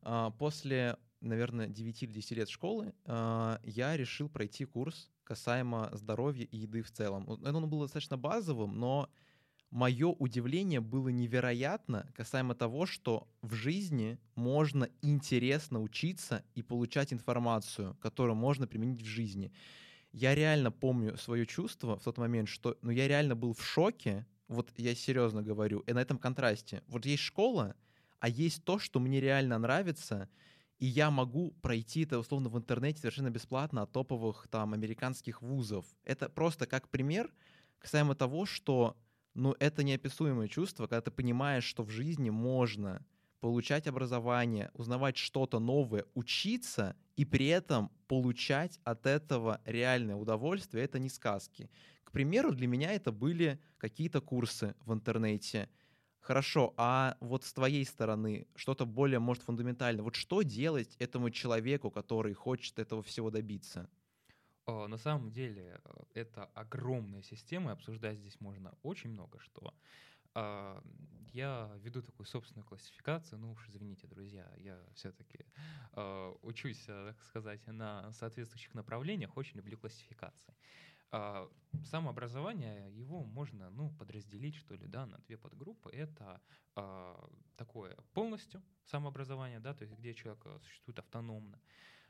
А, после наверное, 9 или 10 лет школы э, я решил пройти курс касаемо здоровья и еды в целом. Он был достаточно базовым, но мое удивление было невероятно касаемо того, что в жизни можно интересно учиться и получать информацию, которую можно применить в жизни. Я реально помню свое чувство в тот момент, что ну, я реально был в шоке, вот я серьезно говорю, и на этом контрасте. Вот есть школа, а есть то, что мне реально нравится, и я могу пройти это условно в интернете совершенно бесплатно от топовых там американских вузов. Это просто как пример касаемо того, что ну, это неописуемое чувство, когда ты понимаешь, что в жизни можно получать образование, узнавать что-то новое, учиться и при этом получать от этого реальное удовольствие. Это не сказки. К примеру, для меня это были какие-то курсы в интернете. Хорошо, а вот с твоей стороны что-то более, может, фундаментальное. Вот что делать этому человеку, который хочет этого всего добиться? А, на самом деле э, это огромная система, и обсуждать здесь можно очень много что. А, я веду такую собственную классификацию, ну уж извините, друзья, я все-таки а, учусь, э, так сказать, на соответствующих направлениях, очень люблю классификации. Самообразование, его можно ну, подразделить, что ли, да, на две подгруппы. Это такое полностью самообразование, да, то есть где человек э, существует автономно,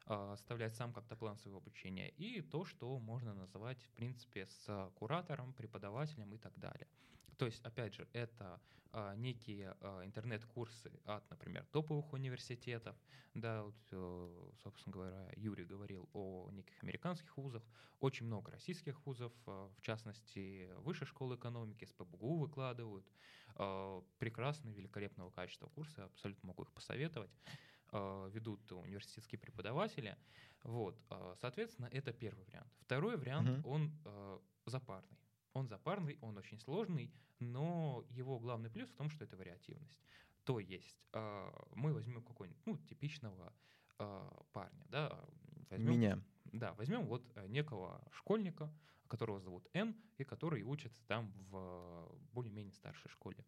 а, оставлять сам как-то план своего обучения, и то, что можно называть, в принципе, с куратором, преподавателем и так далее. То есть, опять же, это а, некие а, интернет-курсы от, например, топовых университетов. Да, вот, э, собственно говоря, Юрий говорил о неких американских вузах. Очень много российских вузов, в частности, Высшей школы экономики, с ПБГУ выкладывают. Прекрасные, великолепного качества курсы, абсолютно могу их посоветовать. А, ведут университетские преподаватели. Вот, а, соответственно, это первый вариант. Второй вариант, uh-huh. он э, запарный. Он запарный, он очень сложный, но его главный плюс в том, что это вариативность. То есть э, мы возьмем какого-нибудь ну, типичного э, парня, да, возьмем, Меня. Да, возьмем вот некого школьника, которого зовут Н, и который учится там в более-менее старшей школе.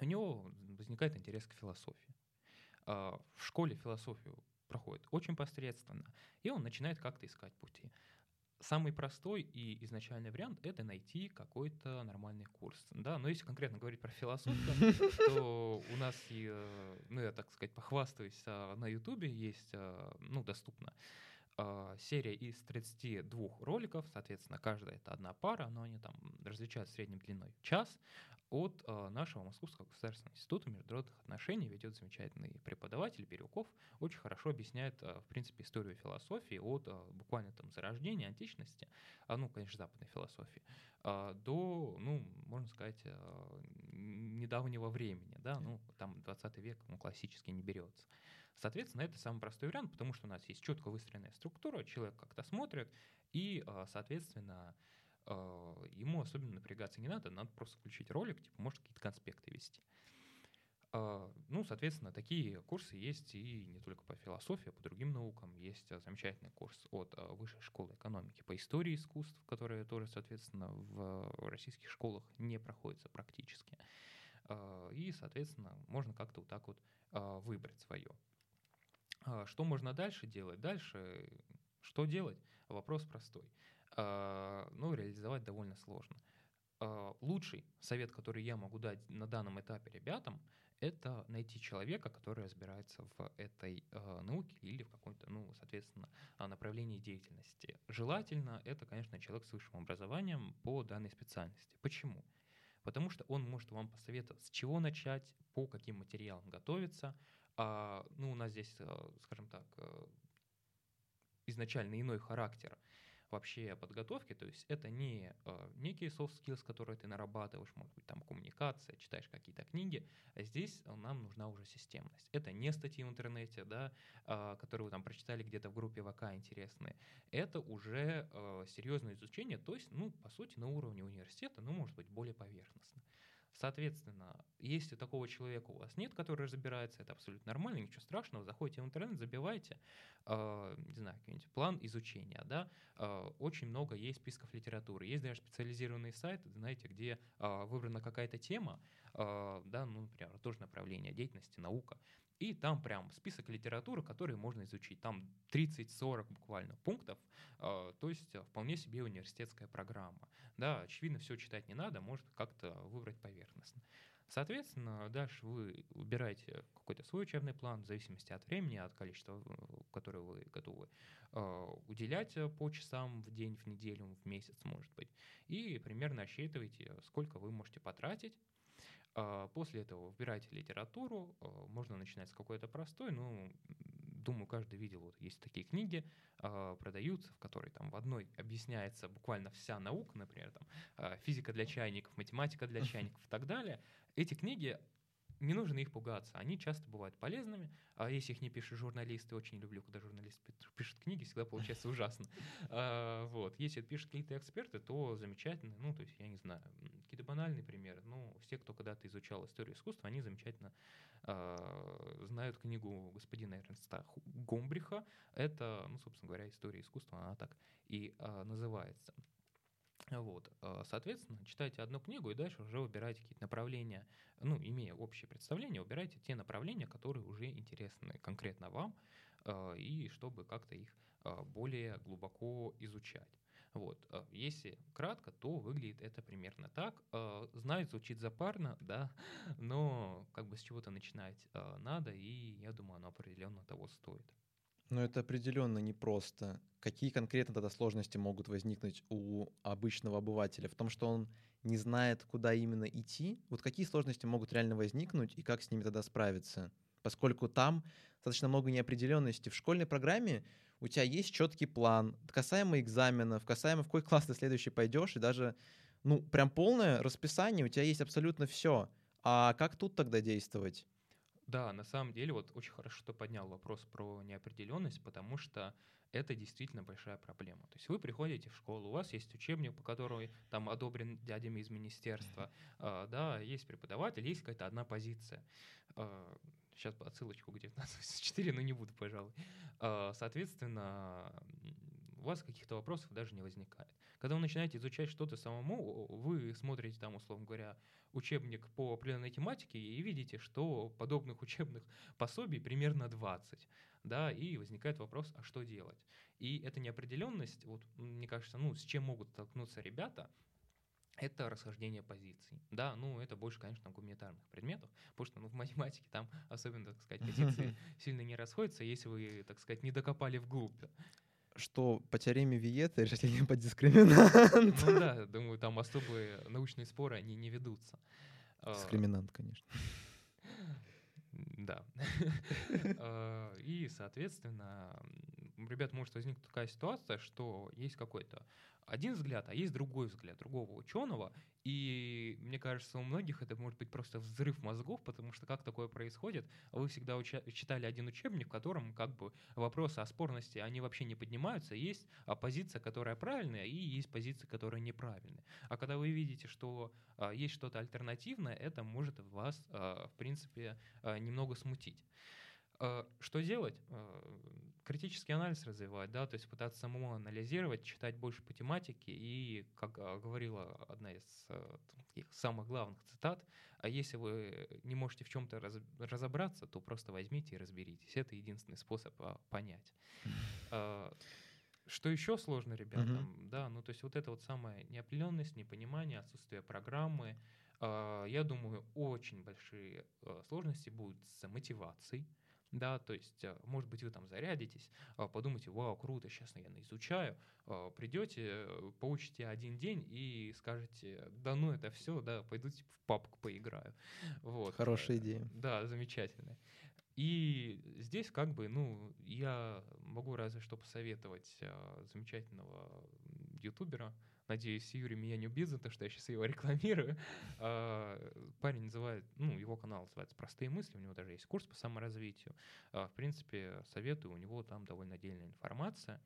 У него возникает интерес к философии. А, в школе философию проходит очень посредственно, и он начинает как-то искать пути. Самый простой и изначальный вариант — это найти какой-то нормальный курс. Да? Но если конкретно говорить про философию, то у нас, ну я так сказать, похвастаюсь, а, на Ютубе есть, а, ну, доступно серия из 32 роликов, соответственно, каждая это одна пара, но они там различают средней длиной час от э, нашего Московского государственного института международных отношений ведет замечательный преподаватель Бирюков, очень хорошо объясняет, э, в принципе, историю философии от э, буквально там зарождения, античности, а, ну, конечно, западной философии, э, до, ну, можно сказать, э, недавнего времени, да, ну, там 20 век, ну, классически не берется. Соответственно, это самый простой вариант, потому что у нас есть четко выстроенная структура, человек как-то смотрит, и, соответственно, а, ему особенно напрягаться не надо, надо просто включить ролик, типа, может какие-то конспекты вести. А, ну, соответственно, такие курсы есть и не только по философии, а по другим наукам. Есть замечательный курс от Высшей школы экономики по истории искусств, который тоже, соответственно, в российских школах не проходится практически. А, и, соответственно, можно как-то вот так вот выбрать свое. Что можно дальше делать? Дальше что делать? Вопрос простой. А, ну, реализовать довольно сложно. А, лучший совет, который я могу дать на данном этапе ребятам, это найти человека, который разбирается в этой науке или в каком-то, ну, соответственно, направлении деятельности. Желательно это, конечно, человек с высшим образованием по данной специальности. Почему? Потому что он может вам посоветовать, с чего начать, по каким материалам готовиться. А, ну, у нас здесь, скажем так, изначально иной характер – вообще подготовки, то есть это не э, некие soft skills, которые ты нарабатываешь, может быть, там коммуникация, читаешь какие-то книги, а здесь нам нужна уже системность. Это не статьи в интернете, да, э, которые вы там прочитали где-то в группе ВК интересные, это уже э, серьезное изучение, то есть, ну, по сути, на уровне университета, ну, может быть, более поверхностно. Соответственно, если такого человека у вас нет, который разбирается, это абсолютно нормально, ничего страшного, заходите в интернет, забивайте, э, не знаю, какой-нибудь план изучения, да, э, очень много есть списков литературы, есть даже специализированные сайты, знаете, где э, выбрана какая-то тема, э, да, ну, например, тоже направление деятельности, наука, и там прям список литературы, которые можно изучить. Там 30-40 буквально пунктов, э, то есть вполне себе университетская программа. Да, очевидно, все читать не надо, может как-то выбрать поверхностно. Соответственно, дальше вы выбираете какой-то свой учебный план в зависимости от времени, от количества, которое вы готовы э, уделять по часам в день, в неделю, в месяц, может быть. И примерно рассчитываете, сколько вы можете потратить а, После этого выбирайте литературу, э, можно начинать с какой-то простой, ну, думаю, каждый видел, вот есть такие книги, э, продаются, в которой там в одной объясняется буквально вся наука, например, там физика для чайников, математика для чайников и так далее. Эти книги не нужно их пугаться. Они часто бывают полезными. А если их не пишут журналисты, очень люблю, когда журналисты пишут книги, всегда получается ужасно. А, вот. Если пишут какие-то эксперты, то замечательно. Ну, то есть, я не знаю, какие-то банальные примеры. Ну, все, кто когда-то изучал историю искусства, они замечательно а, знают книгу господина Эрнста Гомбриха. Это, ну, собственно говоря, история искусства, она так и а, называется. Вот, э, соответственно, читайте одну книгу и дальше уже выбирайте какие-то направления, ну, имея общее представление, выбирайте те направления, которые уже интересны конкретно вам, э, и чтобы как-то их э, более глубоко изучать. Вот. Если кратко, то выглядит это примерно так. Знаю, звучит запарно, да, но как бы с чего-то начинать надо, и я думаю, оно определенно того стоит. Но это определенно непросто. Какие конкретно тогда сложности могут возникнуть у обычного обывателя? В том, что он не знает, куда именно идти? Вот какие сложности могут реально возникнуть и как с ними тогда справиться? Поскольку там достаточно много неопределенности. В школьной программе у тебя есть четкий план, касаемо экзаменов, касаемо в какой класс ты следующий пойдешь, и даже, ну, прям полное расписание, у тебя есть абсолютно все. А как тут тогда действовать? Да, на самом деле, вот очень хорошо, что поднял вопрос про неопределенность, потому что это действительно большая проблема. То есть вы приходите в школу, у вас есть учебник, по которому там одобрен дядями из министерства, э, да, есть преподаватель, есть какая-то одна позиция. Сейчас отсылочку к 1984, но не буду, пожалуй. Э, соответственно, у вас каких-то вопросов даже не возникает. Когда вы начинаете изучать что-то самому, вы смотрите там, условно говоря, учебник по определенной тематике и видите, что подобных учебных пособий примерно 20, да, и возникает вопрос, а что делать? И эта неопределенность, вот, мне кажется, ну, с чем могут столкнуться ребята, это расхождение позиций. Да, ну это больше, конечно, гуманитарных предметов, потому что ну, в математике там особенно, так сказать, позиции сильно не расходятся, если вы, так сказать, не докопали вглубь что по теореме Виета решение по дискриминант. Ну да, думаю, там особые научные споры, они не ведутся. А, дискриминант, конечно. Да. А, и, соответственно, ребят, может возникнуть такая ситуация, что есть какой-то один взгляд, а есть другой взгляд другого ученого, и мне кажется, у многих это может быть просто взрыв мозгов, потому что как такое происходит? Вы всегда уча- читали один учебник, в котором как бы вопросы о спорности, они вообще не поднимаются. Есть позиция, которая правильная, и есть позиция, которая неправильная. А когда вы видите, что а, есть что-то альтернативное, это может вас, а, в принципе, а, немного смутить. А, что делать? А, критический анализ развивать, да, то есть пытаться самому анализировать, читать больше по тематике и, как а, говорила одна из таких самых главных цитат, а если вы не можете в чем-то раз, разобраться, то просто возьмите и разберитесь. Это единственный способ понять. Что еще сложно ребятам, да, ну то есть вот это вот самая неопределенность, непонимание, отсутствие программы, я думаю, очень большие сложности будут с мотивацией, да, то есть, э, может быть, вы там зарядитесь, а, подумайте, вау, круто, сейчас я изучаю, а, придете, э, поучите один день и скажете, да ну это все, да, пойду типа, в папку поиграю. Вот. Хорошая э, идея. Да, замечательно. И здесь как бы, ну, я могу разве что посоветовать замечательного ютубера, Надеюсь, Юрий меня не убьет за то, что я сейчас его рекламирую. А, парень называет, ну, его канал называется «Простые мысли», у него даже есть курс по саморазвитию. А, в принципе, советую, у него там довольно отдельная информация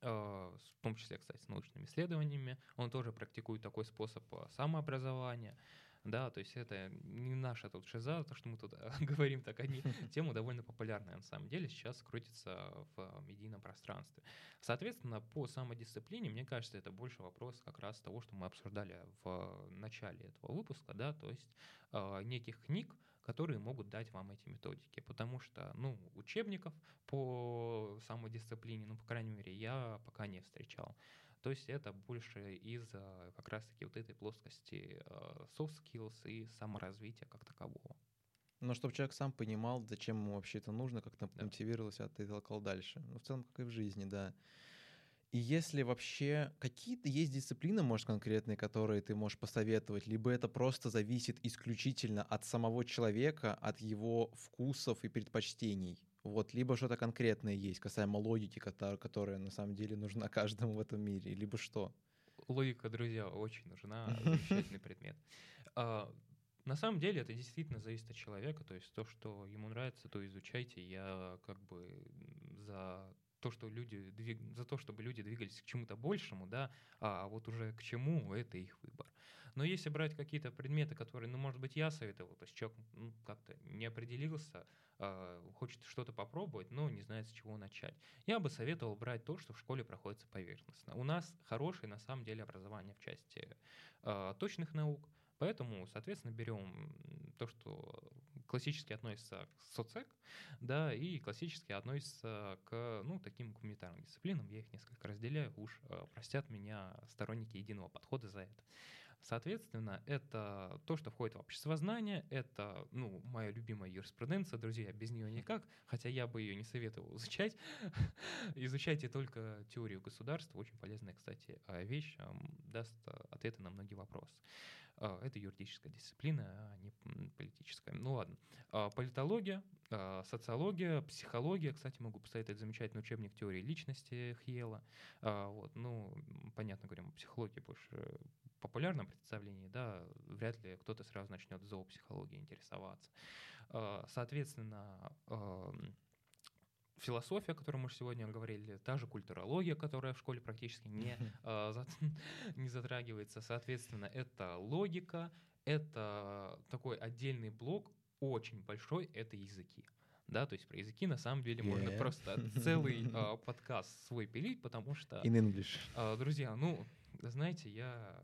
а, в том числе, кстати, с научными исследованиями. Он тоже практикует такой способ самообразования да, то есть это не наша тут шиза, то, что мы тут говорим, так они, тема довольно популярная на самом деле, сейчас крутится в медийном пространстве. Соответственно, по самодисциплине, мне кажется, это больше вопрос как раз того, что мы обсуждали в начале этого выпуска, да, то есть э, неких книг, которые могут дать вам эти методики. Потому что, ну, учебников по самой дисциплине, ну, по крайней мере, я пока не встречал. То есть это больше из как раз-таки вот этой плоскости э, soft skills и саморазвития как такового. Но чтобы человек сам понимал, зачем ему вообще это нужно, как-то да. мотивировался, а ты толкал дальше. Ну, в целом, как и в жизни, да. И если вообще какие-то есть дисциплины, может, конкретные, которые ты можешь посоветовать, либо это просто зависит исключительно от самого человека, от его вкусов и предпочтений, вот, либо что-то конкретное есть касаемо логики, которая, на самом деле нужна каждому в этом мире, либо что? Логика, друзья, очень нужна, замечательный предмет. А, на самом деле это действительно зависит от человека, то есть то, что ему нравится, то изучайте. Я как бы за то, что люди двиг... за то, чтобы люди двигались к чему-то большему, да, а вот уже к чему, это их выбор. Но если брать какие-то предметы, которые, ну, может быть, я советовал, то есть человек ну, как-то не определился, э, хочет что-то попробовать, но не знает, с чего начать, я бы советовал брать то, что в школе проходится поверхностно. У нас хорошее, на самом деле, образование в части э, точных наук, поэтому, соответственно, берем то, что классически относится к соцек, да, и классически относится к, ну, таким гуманитарным дисциплинам. Я их несколько разделяю, уж э, простят меня сторонники единого подхода за это. Соответственно, это то, что входит в общество знания, это, ну, моя любимая юриспруденция, друзья, без нее никак, хотя я бы ее не советовал изучать. Изучайте только теорию государства, очень полезная, кстати, вещь, даст ответы на многие вопросы. А, это юридическая дисциплина, а не политическая. Ну ладно. Политология, социология, психология. Кстати, могу посоветовать замечательный учебник теории личности Хьела. Вот. Ну, понятно, говорим о психологии больше популярном представлении, да, вряд ли кто-то сразу начнет зоопсихологией интересоваться. Соответственно, философия, о которой мы сегодня говорили, та же культурология, которая в школе практически не, э, не затрагивается. Соответственно, это логика, это такой отдельный блок, очень большой, это языки. Да, то есть про языки на самом деле yeah. можно просто целый э, подкаст свой пилить, потому что... In English. Э, друзья, ну, знаете, я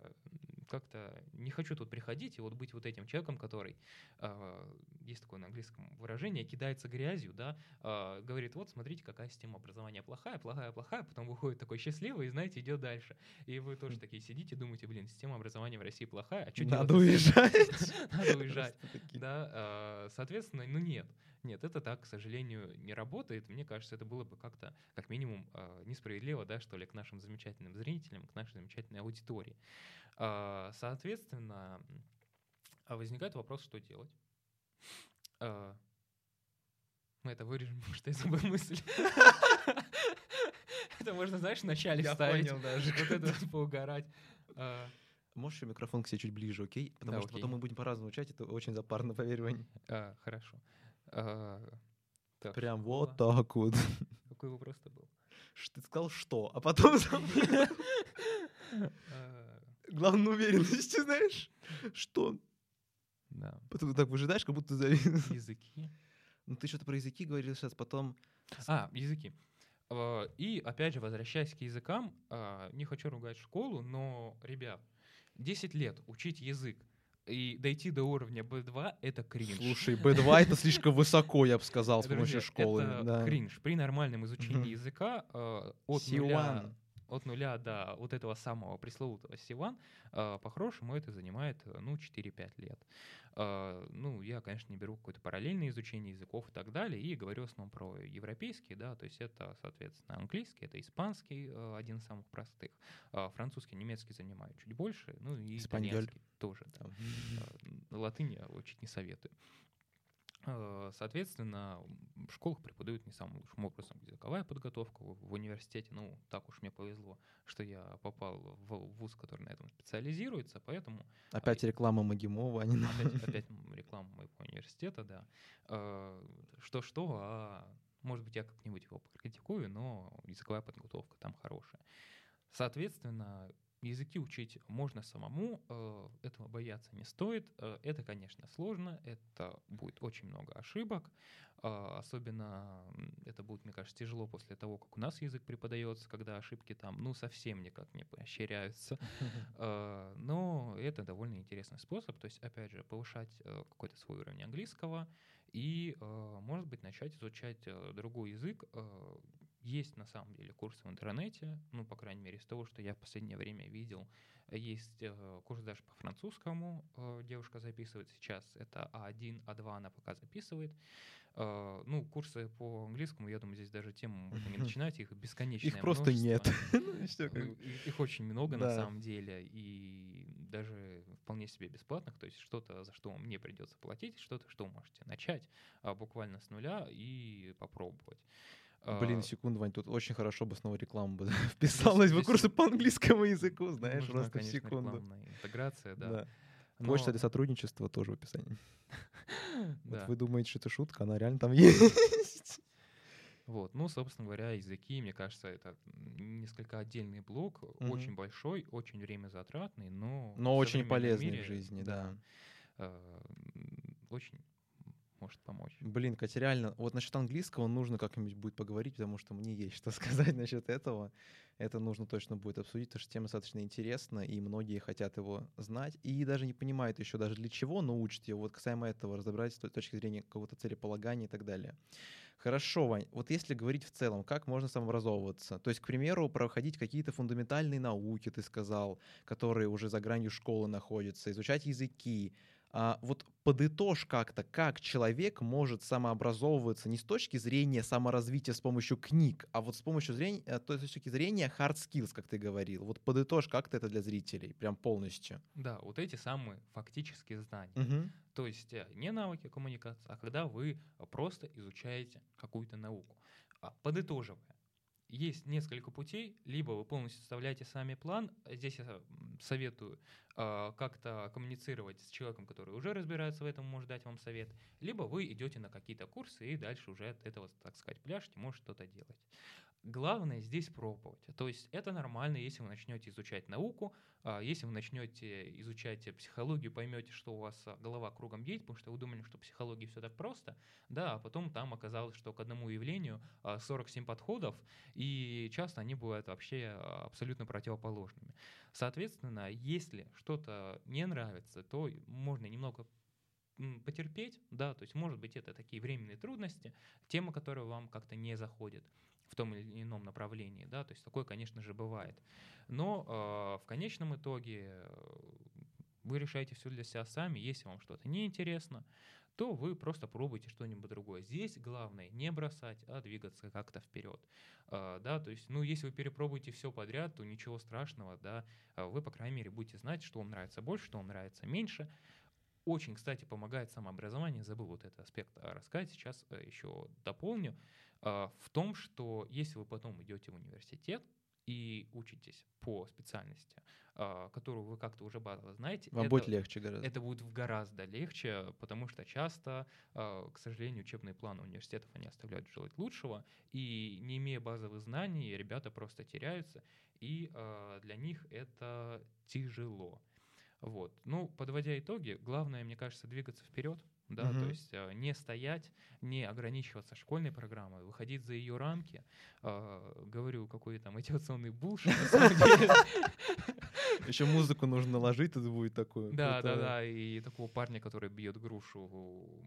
как-то не хочу тут приходить и вот быть вот этим человеком, который, э, есть такое на английском выражение, кидается грязью, да, э, говорит, вот смотрите, какая система образования плохая, плохая, плохая, потом выходит такой счастливый и, знаете, идет дальше. И вы тоже такие сидите, думаете, блин, система образования в России плохая, а что Надо уезжать. Надо уезжать. Да, э, соответственно, ну нет. Нет, это так, к сожалению, не работает. Мне кажется, это было бы как-то, как минимум, несправедливо, да, что ли, к нашим замечательным зрителям, к нашей замечательной аудитории. А, соответственно, а возникает вопрос, что делать. А, мы это вырежем, потому что я забыл мысль. Это можно, знаешь, вначале вставить. Я понял даже. Вот это поугарать. Можешь микрофон к себе чуть ближе, окей? Потому что потом мы будем по-разному учать, это очень запарно, поверь мне. Хорошо. Прям вот так вот. Какой вопрос-то был? Ты сказал что, а потом главной уверенности, знаешь, что? Да. Потом так выжидаешь, как будто за Языки. Ну ты что-то про языки говорил сейчас, потом... А, языки. А, и опять же, возвращаясь к языкам, а, не хочу ругать школу, но, ребят, 10 лет учить язык и дойти до уровня B2 — это кринж. Слушай, B2 — это слишком высоко, я бы сказал, с помощью школы. Это кринж. При нормальном изучении языка а, от нуля от нуля до вот этого самого пресловутого C1, а, по-хорошему это занимает, ну, 4-5 лет. А, ну, я, конечно, не беру какое-то параллельное изучение языков и так далее, и говорю в основном про европейские, да, то есть это, соответственно, английский, это испанский, а, один из самых простых, французский, немецкий занимаю чуть больше, ну, и Испаньоль. итальянский тоже, да. Латынь я очень не советую. Э, соответственно, в школах преподают не самым лучшим образом языковая подготовка. В университете, ну, так уж мне повезло, что я попал в вуз, который на этом специализируется, поэтому... Опять реклама Магимова, а не опять, опять реклама моего университета, да. Э, что-что, а может быть, я как-нибудь его покритикую, но языковая подготовка там хорошая. Соответственно, языки учить можно самому, э, этого бояться не стоит. Э, это, конечно, сложно, это будет очень много ошибок. Э, особенно это будет, мне кажется, тяжело после того, как у нас язык преподается, когда ошибки там, ну, совсем никак не поощряются. Но это довольно интересный способ. То есть, опять же, повышать какой-то свой уровень английского и, может быть, начать изучать другой язык, есть на самом деле курсы в интернете, ну, по крайней мере, из того, что я в последнее время видел. Есть э, курс даже по французскому, э, девушка записывает сейчас, это А1, А2 она пока записывает. Э, ну, курсы по английскому, я думаю, здесь даже тему можно не начинать, их бесконечное Их просто нет. Ну, э, их очень много на самом деле, и даже вполне себе бесплатных, то есть что-то, за что вам не придется платить, что-то, что вы можете начать а, буквально с нуля и попробовать. Блин, а, секунду, Вань, тут очень хорошо бы снова реклама бы вписалась в курсы по английскому языку, знаешь, Нужна, просто в секунду. Интеграция, да. да. Но... Почта для сотрудничества тоже в описании. Вот вы думаете, что это шутка, она реально там есть. Вот, ну, собственно говоря, языки, мне кажется, это несколько отдельный блок, очень большой, очень время затратный, но... Но очень полезный в жизни, да. Э, очень может помочь. Блин, Катя, реально, вот насчет английского нужно как-нибудь будет поговорить, потому что мне есть что сказать насчет этого. Это нужно точно будет обсудить, потому что тема достаточно интересна, и многие хотят его знать, и даже не понимают еще даже для чего, но учат его. Вот касаемо этого разобрать с точки зрения какого-то целеполагания и так далее. Хорошо, Вань, вот если говорить в целом, как можно самообразовываться? То есть, к примеру, проходить какие-то фундаментальные науки, ты сказал, которые уже за гранью школы находятся, изучать языки, вот подытожь как-то, как человек может самообразовываться не с точки зрения саморазвития с помощью книг, а вот с помощью зрения, э, то есть с точки зрения hard skills, как ты говорил. Вот подытожь как-то это для зрителей, прям полностью. Да, вот эти самые фактические знания. Угу. То есть э, не навыки коммуникации, а когда вы просто изучаете какую-то науку. А, подытоживая, есть несколько путей. Либо вы полностью составляете сами план. Здесь я советую э, как-то коммуницировать с человеком, который уже разбирается в этом, может дать вам совет. Либо вы идете на какие-то курсы и дальше уже от этого, так сказать, пляшете, может что-то делать. Главное здесь пробовать. То есть это нормально, если вы начнете изучать науку, а, если вы начнете изучать психологию, поймете, что у вас голова кругом едет, потому что вы думали, что психология все так просто, да, а потом там оказалось, что к одному явлению 47 а, подходов, и часто они бывают вообще а, абсолютно противоположными. Соответственно, если что-то не нравится, то можно немного потерпеть, да, то есть, может быть, это такие временные трудности, тема, которая вам как-то не заходит в том или ином направлении, да, то есть такое, конечно же, бывает. Но э, в конечном итоге э, вы решаете все для себя сами. Если вам что-то неинтересно, то вы просто пробуйте что-нибудь другое. Здесь главное не бросать, а двигаться как-то вперед. Э, да, то есть, ну, если вы перепробуете все подряд, то ничего страшного, да, а вы, по крайней мере, будете знать, что вам нравится больше, что вам нравится меньше. Очень, кстати, помогает самообразование, забыл вот этот аспект рассказать, сейчас э, еще дополню. А, в том, что если вы потом идете в университет и учитесь по специальности, а, которую вы как-то уже базово знаете, вам это, будет легче гораздо. Это будет гораздо легче, потому что часто, а, к сожалению, учебные планы университетов они оставляют желать лучшего, и не имея базовых знаний, ребята просто теряются, и для них это тяжело. Вот. Ну, подводя итоги, главное, мне кажется, двигаться вперед, да, угу. то есть э, не стоять, не ограничиваться школьной программой, выходить за ее рамки. Э, говорю, какой там мотивационный деле. Еще музыку нужно наложить, это будет такое. Да, да, да. И такого парня, который бьет грушу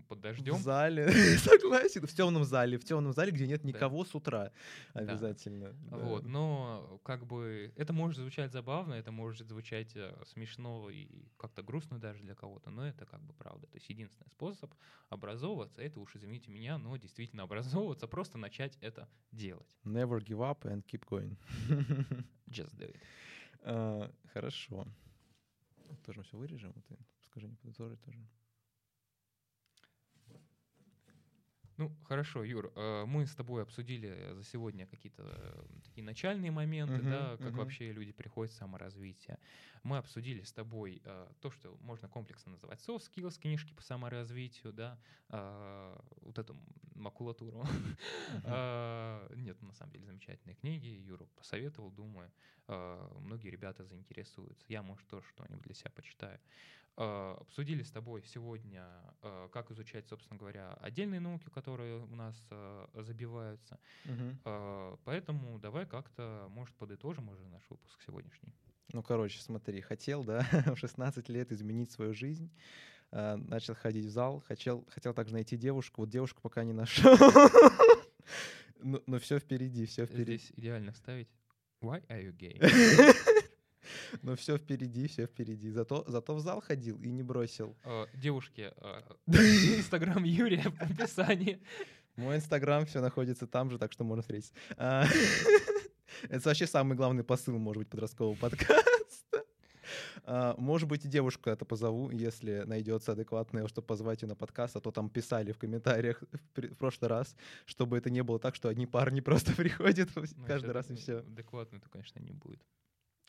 под дождем. В зале. Согласен. В темном зале. В темном зале, где нет никого с утра. Обязательно. Вот. Но как бы это может звучать забавно, это может звучать э, смешно и как-то грустно даже для кого-то, но это как бы правда. То есть единственный способ образовываться, это уж извините меня, но действительно образовываться, просто начать это делать. Never give up and keep going. Just do it. А, хорошо. Тоже все вырежем. Ты скажи, не подытожить тоже. Ну, хорошо, Юр, э, мы с тобой обсудили за сегодня какие-то э, такие начальные моменты, uh-huh, да, как uh-huh. вообще люди приходят в саморазвитие. Мы обсудили с тобой э, то, что можно комплексно называть soft skills, книжки по саморазвитию, да, вот эту макулатуру. Нет, на самом деле замечательные книги. Юра посоветовал, думаю, многие ребята заинтересуются. Я, может, тоже что-нибудь для себя почитаю. Обсудили с тобой сегодня, как изучать, собственно говоря, отдельные науки, которые у нас э, забиваются. Мгм. Э, Поэтому давай как-то, может, подытожим уже наш выпуск сегодняшний. Ну, короче, смотри, хотел, да, в 16 лет изменить свою жизнь, э, начал ходить в зал, хотел, хотел также найти девушку, вот девушку пока не нашел. Но, но все впереди, все впереди. Здесь идеально вставить Why are you gay? Но все впереди, все впереди. Зато, зато в зал ходил и не бросил. Э, Девушки, э, инстаграм Юрия в описании. Мой инстаграм, все находится там же, так что можно встретиться. А, Это вообще самый главный посыл, может быть, подросткового подкаста. А, Может быть, и девушку это позову, если найдется адекватная, чтобы позвать ее на подкаст, а то там писали в комментариях в прошлый раз, чтобы это не было так, что одни парни просто приходят Ну, каждый раз и все. Адекватный, то, конечно, не будет.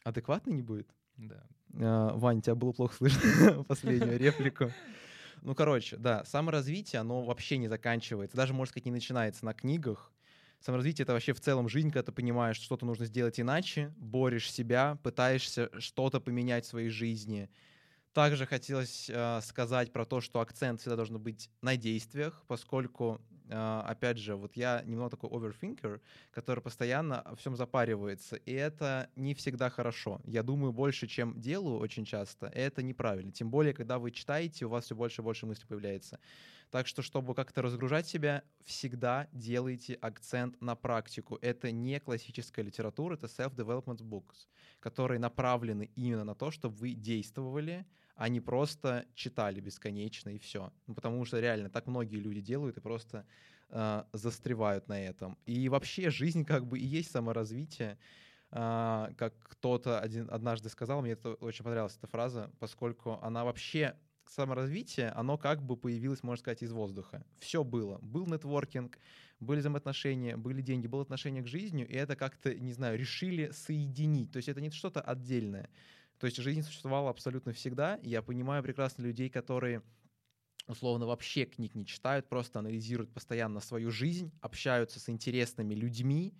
Адекватный не будет? Да. А, Вань, тебя было плохо слышно последнюю реплику. Ну, короче, да, саморазвитие, оно вообще не заканчивается, даже, можно сказать, не начинается на книгах. Саморазвитие — это вообще в целом жизнь, когда ты понимаешь, что что-то нужно сделать иначе, борешь себя, пытаешься что-то поменять в своей жизни. Также хотелось э, сказать про то, что акцент всегда должен быть на действиях, поскольку, опять же, вот я немного такой overthinker, который постоянно о всем запаривается, и это не всегда хорошо. Я думаю больше, чем делаю очень часто, и это неправильно. Тем более, когда вы читаете, у вас все больше и больше мыслей появляется. Так что, чтобы как-то разгружать себя, всегда делайте акцент на практику. Это не классическая литература, это self-development books, которые направлены именно на то, чтобы вы действовали, не просто читали бесконечно и все. Ну, потому что реально так многие люди делают и просто э, застревают на этом. И вообще жизнь как бы и есть саморазвитие. А, как кто-то один, однажды сказал, мне это очень понравилась эта фраза, поскольку она вообще саморазвитие, оно как бы появилось, можно сказать, из воздуха. Все было. Был нетворкинг, были взаимоотношения, были деньги, было отношение к жизни, и это как-то, не знаю, решили соединить. То есть это не что-то отдельное. То есть жизнь существовала абсолютно всегда. Я понимаю прекрасно людей, которые условно вообще книг не читают, просто анализируют постоянно свою жизнь, общаются с интересными людьми,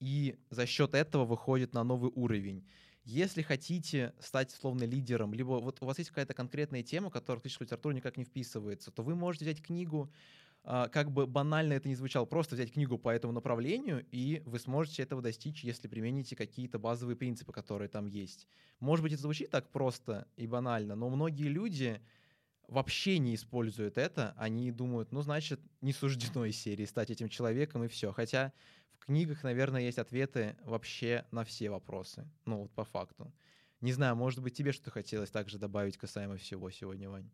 и за счет этого выходят на новый уровень. Если хотите стать условно лидером, либо вот у вас есть какая-то конкретная тема, которая в классическую литературу никак не вписывается, то вы можете взять книгу, как бы банально это ни звучало, просто взять книгу по этому направлению, и вы сможете этого достичь, если примените какие-то базовые принципы, которые там есть. Может быть, это звучит так просто и банально, но многие люди вообще не используют это, они думают, ну, значит, не суждено из серии стать этим человеком, и все. Хотя в книгах, наверное, есть ответы вообще на все вопросы, ну, вот по факту. Не знаю, может быть, тебе что-то хотелось также добавить касаемо всего сегодня, Вань?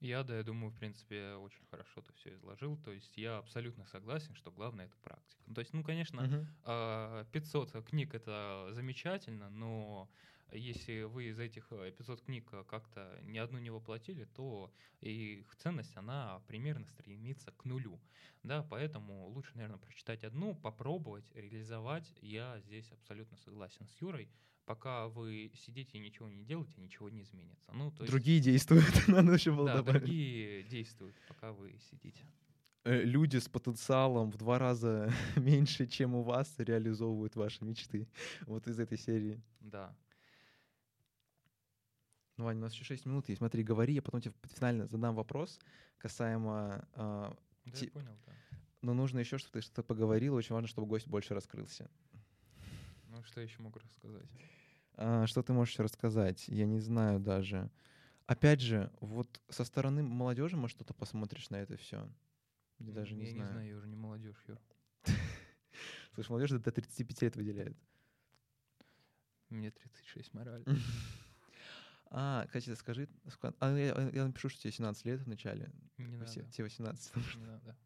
Я, да, я думаю, в принципе, очень хорошо ты все изложил. То есть я абсолютно согласен, что главное это практика. Ну, То есть, ну, конечно, а, 500 книг это замечательно, но если вы из этих э, 500 книг как-то ни одну не воплотили, то их ценность, она примерно стремится к нулю. Да, поэтому лучше, наверное, прочитать одну, попробовать, реализовать. Я здесь абсолютно согласен с Юрой. Пока вы сидите и ничего не делаете, ничего не изменится. Ну, то есть, Другие действуют, надо еще было да, добавить. другие действуют, пока вы сидите. Э, Люди с потенциалом в два раза меньше, чем у вас, реализовывают ваши мечты. Вот из этой серии. Да. Ну, Вань, у нас еще 6 минут есть. Смотри, говори, я потом тебе финально задам вопрос касаемо... а, Да, Ти- я понял, да. но нужно еще, чтобы ты что-то поговорил. Очень важно, чтобы гость больше раскрылся. Ну, что еще могу рассказать? А, что ты можешь рассказать? Я не знаю даже. Опять же, вот со стороны молодежи, может, что-то посмотришь на это все? Я даже не я знаю. не знаю, я уже не молодежь, Юр. Слушай, молодежь до 35 лет выделяет. Мне 36 мораль. А, кстати, скажи, ска- а, я, я напишу, что тебе 17 лет в начале. Не надо. Все- Тебе 18. Не надо.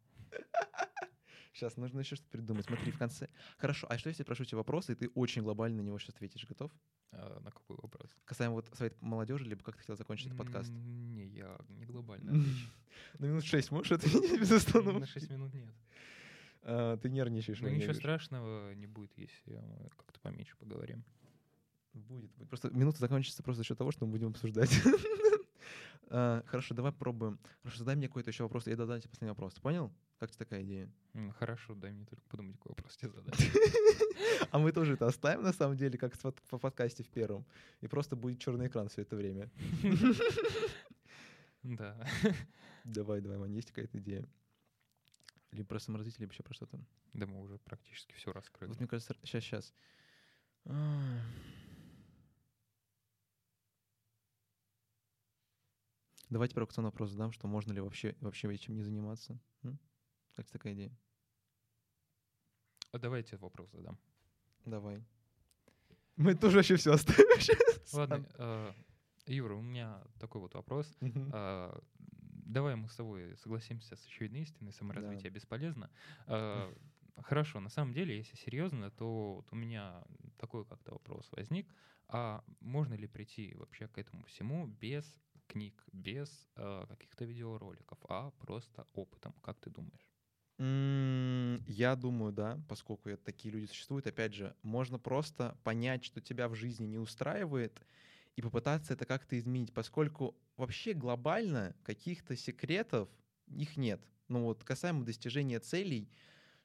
Сейчас нужно еще что-то придумать. Смотри, в конце. Хорошо, а что если я прошу тебя вопрос, и ты очень глобально на него сейчас ответишь? Готов? А, на какой вопрос? Касаемо вот совет молодежи, либо как ты хотел закончить этот подкаст? Не, я не глобально. На минут 6 можешь ответить без На остановки? 6 минут нет. А, Ты нервничаешь. Ну ничего страшного не будет, если мы как-то поменьше поговорим. Будет, будет. Просто минута закончится просто за счет того, что мы будем обсуждать. А, Хорошо, давай пробуем. Хорошо, задай мне какой-то еще вопрос, я задам тебе последний вопрос. Понял? Как тебе такая идея? Хорошо, дай мне только подумать, какой вопрос тебе задать. А мы тоже это оставим, на самом деле, как в под- по подкасте в первом. И просто будет черный экран все это время. Да. Давай, давай, Вань, есть какая-то идея? Либо про саморазвитие, либо еще про что-то. Да мы уже практически все раскрыли. Вот мне кажется, сейчас, сейчас. Давайте провокационный вопрос задам, что можно ли вообще, вообще этим не заниматься. М? Как такая идея? А давайте вопрос задам. Давай. Мы тоже вообще все оставим сейчас. Ладно, э, Юра, у меня такой вот вопрос. А, Давай мы с тобой согласимся с очевидной истиной, саморазвитие бесполезно. А, Хорошо, на самом деле, если серьезно, то вот у меня такой как-то вопрос возник. А можно ли прийти вообще к этому всему без книг, без э, каких-то видеороликов, а просто опытом? Как ты думаешь? Я думаю, да, поскольку такие люди существуют. Опять же, можно просто понять, что тебя в жизни не устраивает, и попытаться это как-то изменить, поскольку вообще глобально каких-то секретов их нет. Ну вот касаемо достижения целей,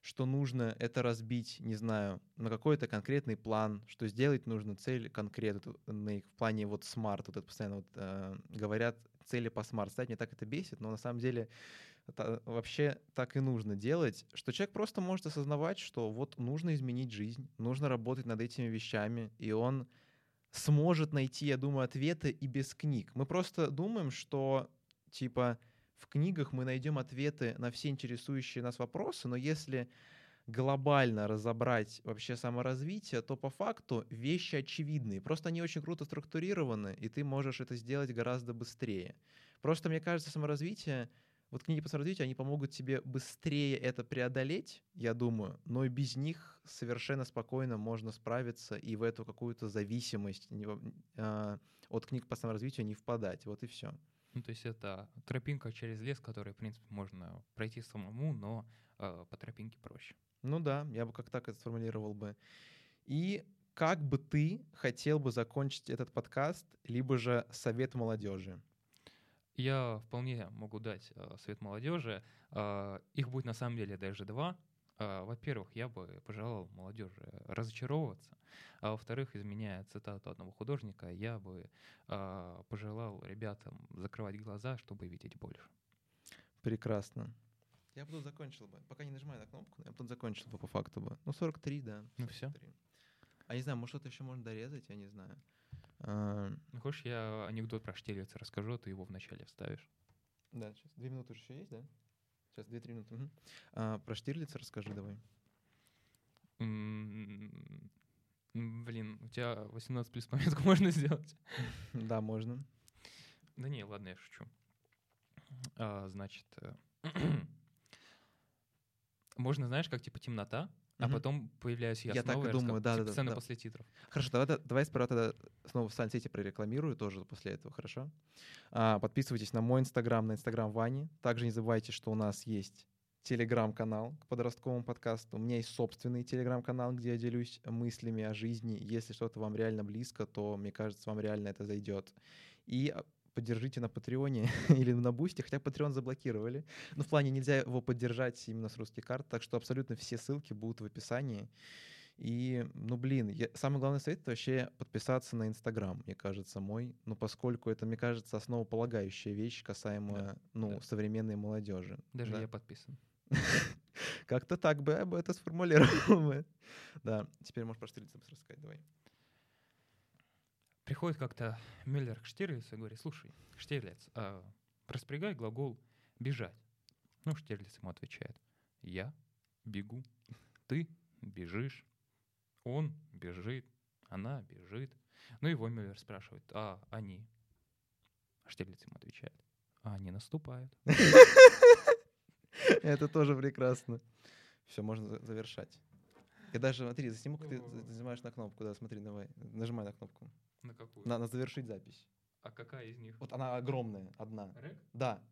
что нужно это разбить, не знаю, на какой-то конкретный план, что сделать нужно цель конкретный в плане вот смарт, вот это постоянно вот, э, говорят цели по смарт. Кстати, мне так это бесит, но на самом деле это вообще так и нужно делать, что человек просто может осознавать, что вот нужно изменить жизнь, нужно работать над этими вещами, и он сможет найти, я думаю, ответы и без книг. Мы просто думаем, что типа в книгах мы найдем ответы на все интересующие нас вопросы, но если глобально разобрать вообще саморазвитие, то по факту вещи очевидные. Просто они очень круто структурированы, и ты можешь это сделать гораздо быстрее. Просто мне кажется, саморазвитие вот книги по саморазвитию, они помогут тебе быстрее это преодолеть, я думаю, но и без них совершенно спокойно можно справиться и в эту какую-то зависимость а, от книг по саморазвитию не впадать. Вот и все. Ну, то есть это тропинка через лес, который, в принципе, можно пройти самому, но э, по тропинке проще. Ну да, я бы как так это сформулировал бы. И как бы ты хотел бы закончить этот подкаст, либо же совет молодежи? Я вполне могу дать э, совет молодежи. Э, их будет на самом деле даже два. Э, во-первых, я бы пожелал молодежи разочаровываться. А во-вторых, изменяя цитату одного художника, я бы э, пожелал ребятам закрывать глаза, чтобы видеть больше. Прекрасно. Я бы тут закончил бы. Пока не нажимаю на кнопку, я бы тут закончил бы по факту бы. Ну, 43, да. Ну всё. 43. А не знаю, может, что-то еще можно дорезать, я не знаю. А, Ну, хочешь, я анекдот про Штирлица расскажу, а ты его вначале вставишь. да, сейчас. Две минуты уже еще есть, да? Сейчас, две-три минуты. мгм. А, про Штирлица расскажи давай. Блин, у тебя 18 плюс пометку можно сделать? Да, можно. Да не, ладно, я шучу. А, значит, э, можно, знаешь, как типа темнота, а потом появляюсь я, Я так и снова и думаю, да, типа да, сцена да. после титров. Хорошо, давай, да- давай сперва тогда снова в социальной сети прорекламирую тоже после этого, хорошо? А, подписывайтесь на мой инстаграм, на инстаграм Вани. Также не забывайте, что у нас есть телеграм-канал к подростковому подкасту. У меня есть собственный телеграм-канал, где я делюсь мыслями о жизни. Если что-то вам реально близко, то, мне кажется, вам реально это зайдет. И а, поддержите на Патреоне или на Бусте, хотя Patreon заблокировали. Но в плане нельзя его поддержать именно с русских карт, так что абсолютно все ссылки будут в описании. И, ну, блин, я- самый главный совет — это вообще подписаться на Инстаграм, мне кажется, мой. Ну, поскольку это, мне кажется, основополагающая вещь, касаемо, ну, да. современной молодежи. Даже Да. я подписан. Как-то так бы я бы это сформулировал. Да, теперь можешь про Штирлица рассказать, давай. Приходит как-то Мюллер к Штирлицу и говорит, слушай, Штирлиц, а, распрягай глагол «бежать». Ну, Штирлиц ему отвечает, я бегу, ты бежишь, он бежит, она бежит. Ну, его Мюллер спрашивает, а они? Штирлиц ему отвечает, а они наступают. Это тоже прекрасно. Все, можно за- завершать. Я даже, смотри, засниму, как ты нажимаешь на кнопку. Да, смотри, давай. Нажимай на кнопку. На какую? На, на завершить запись. А какая из них? Вот она огромная, одна. Рек? Да,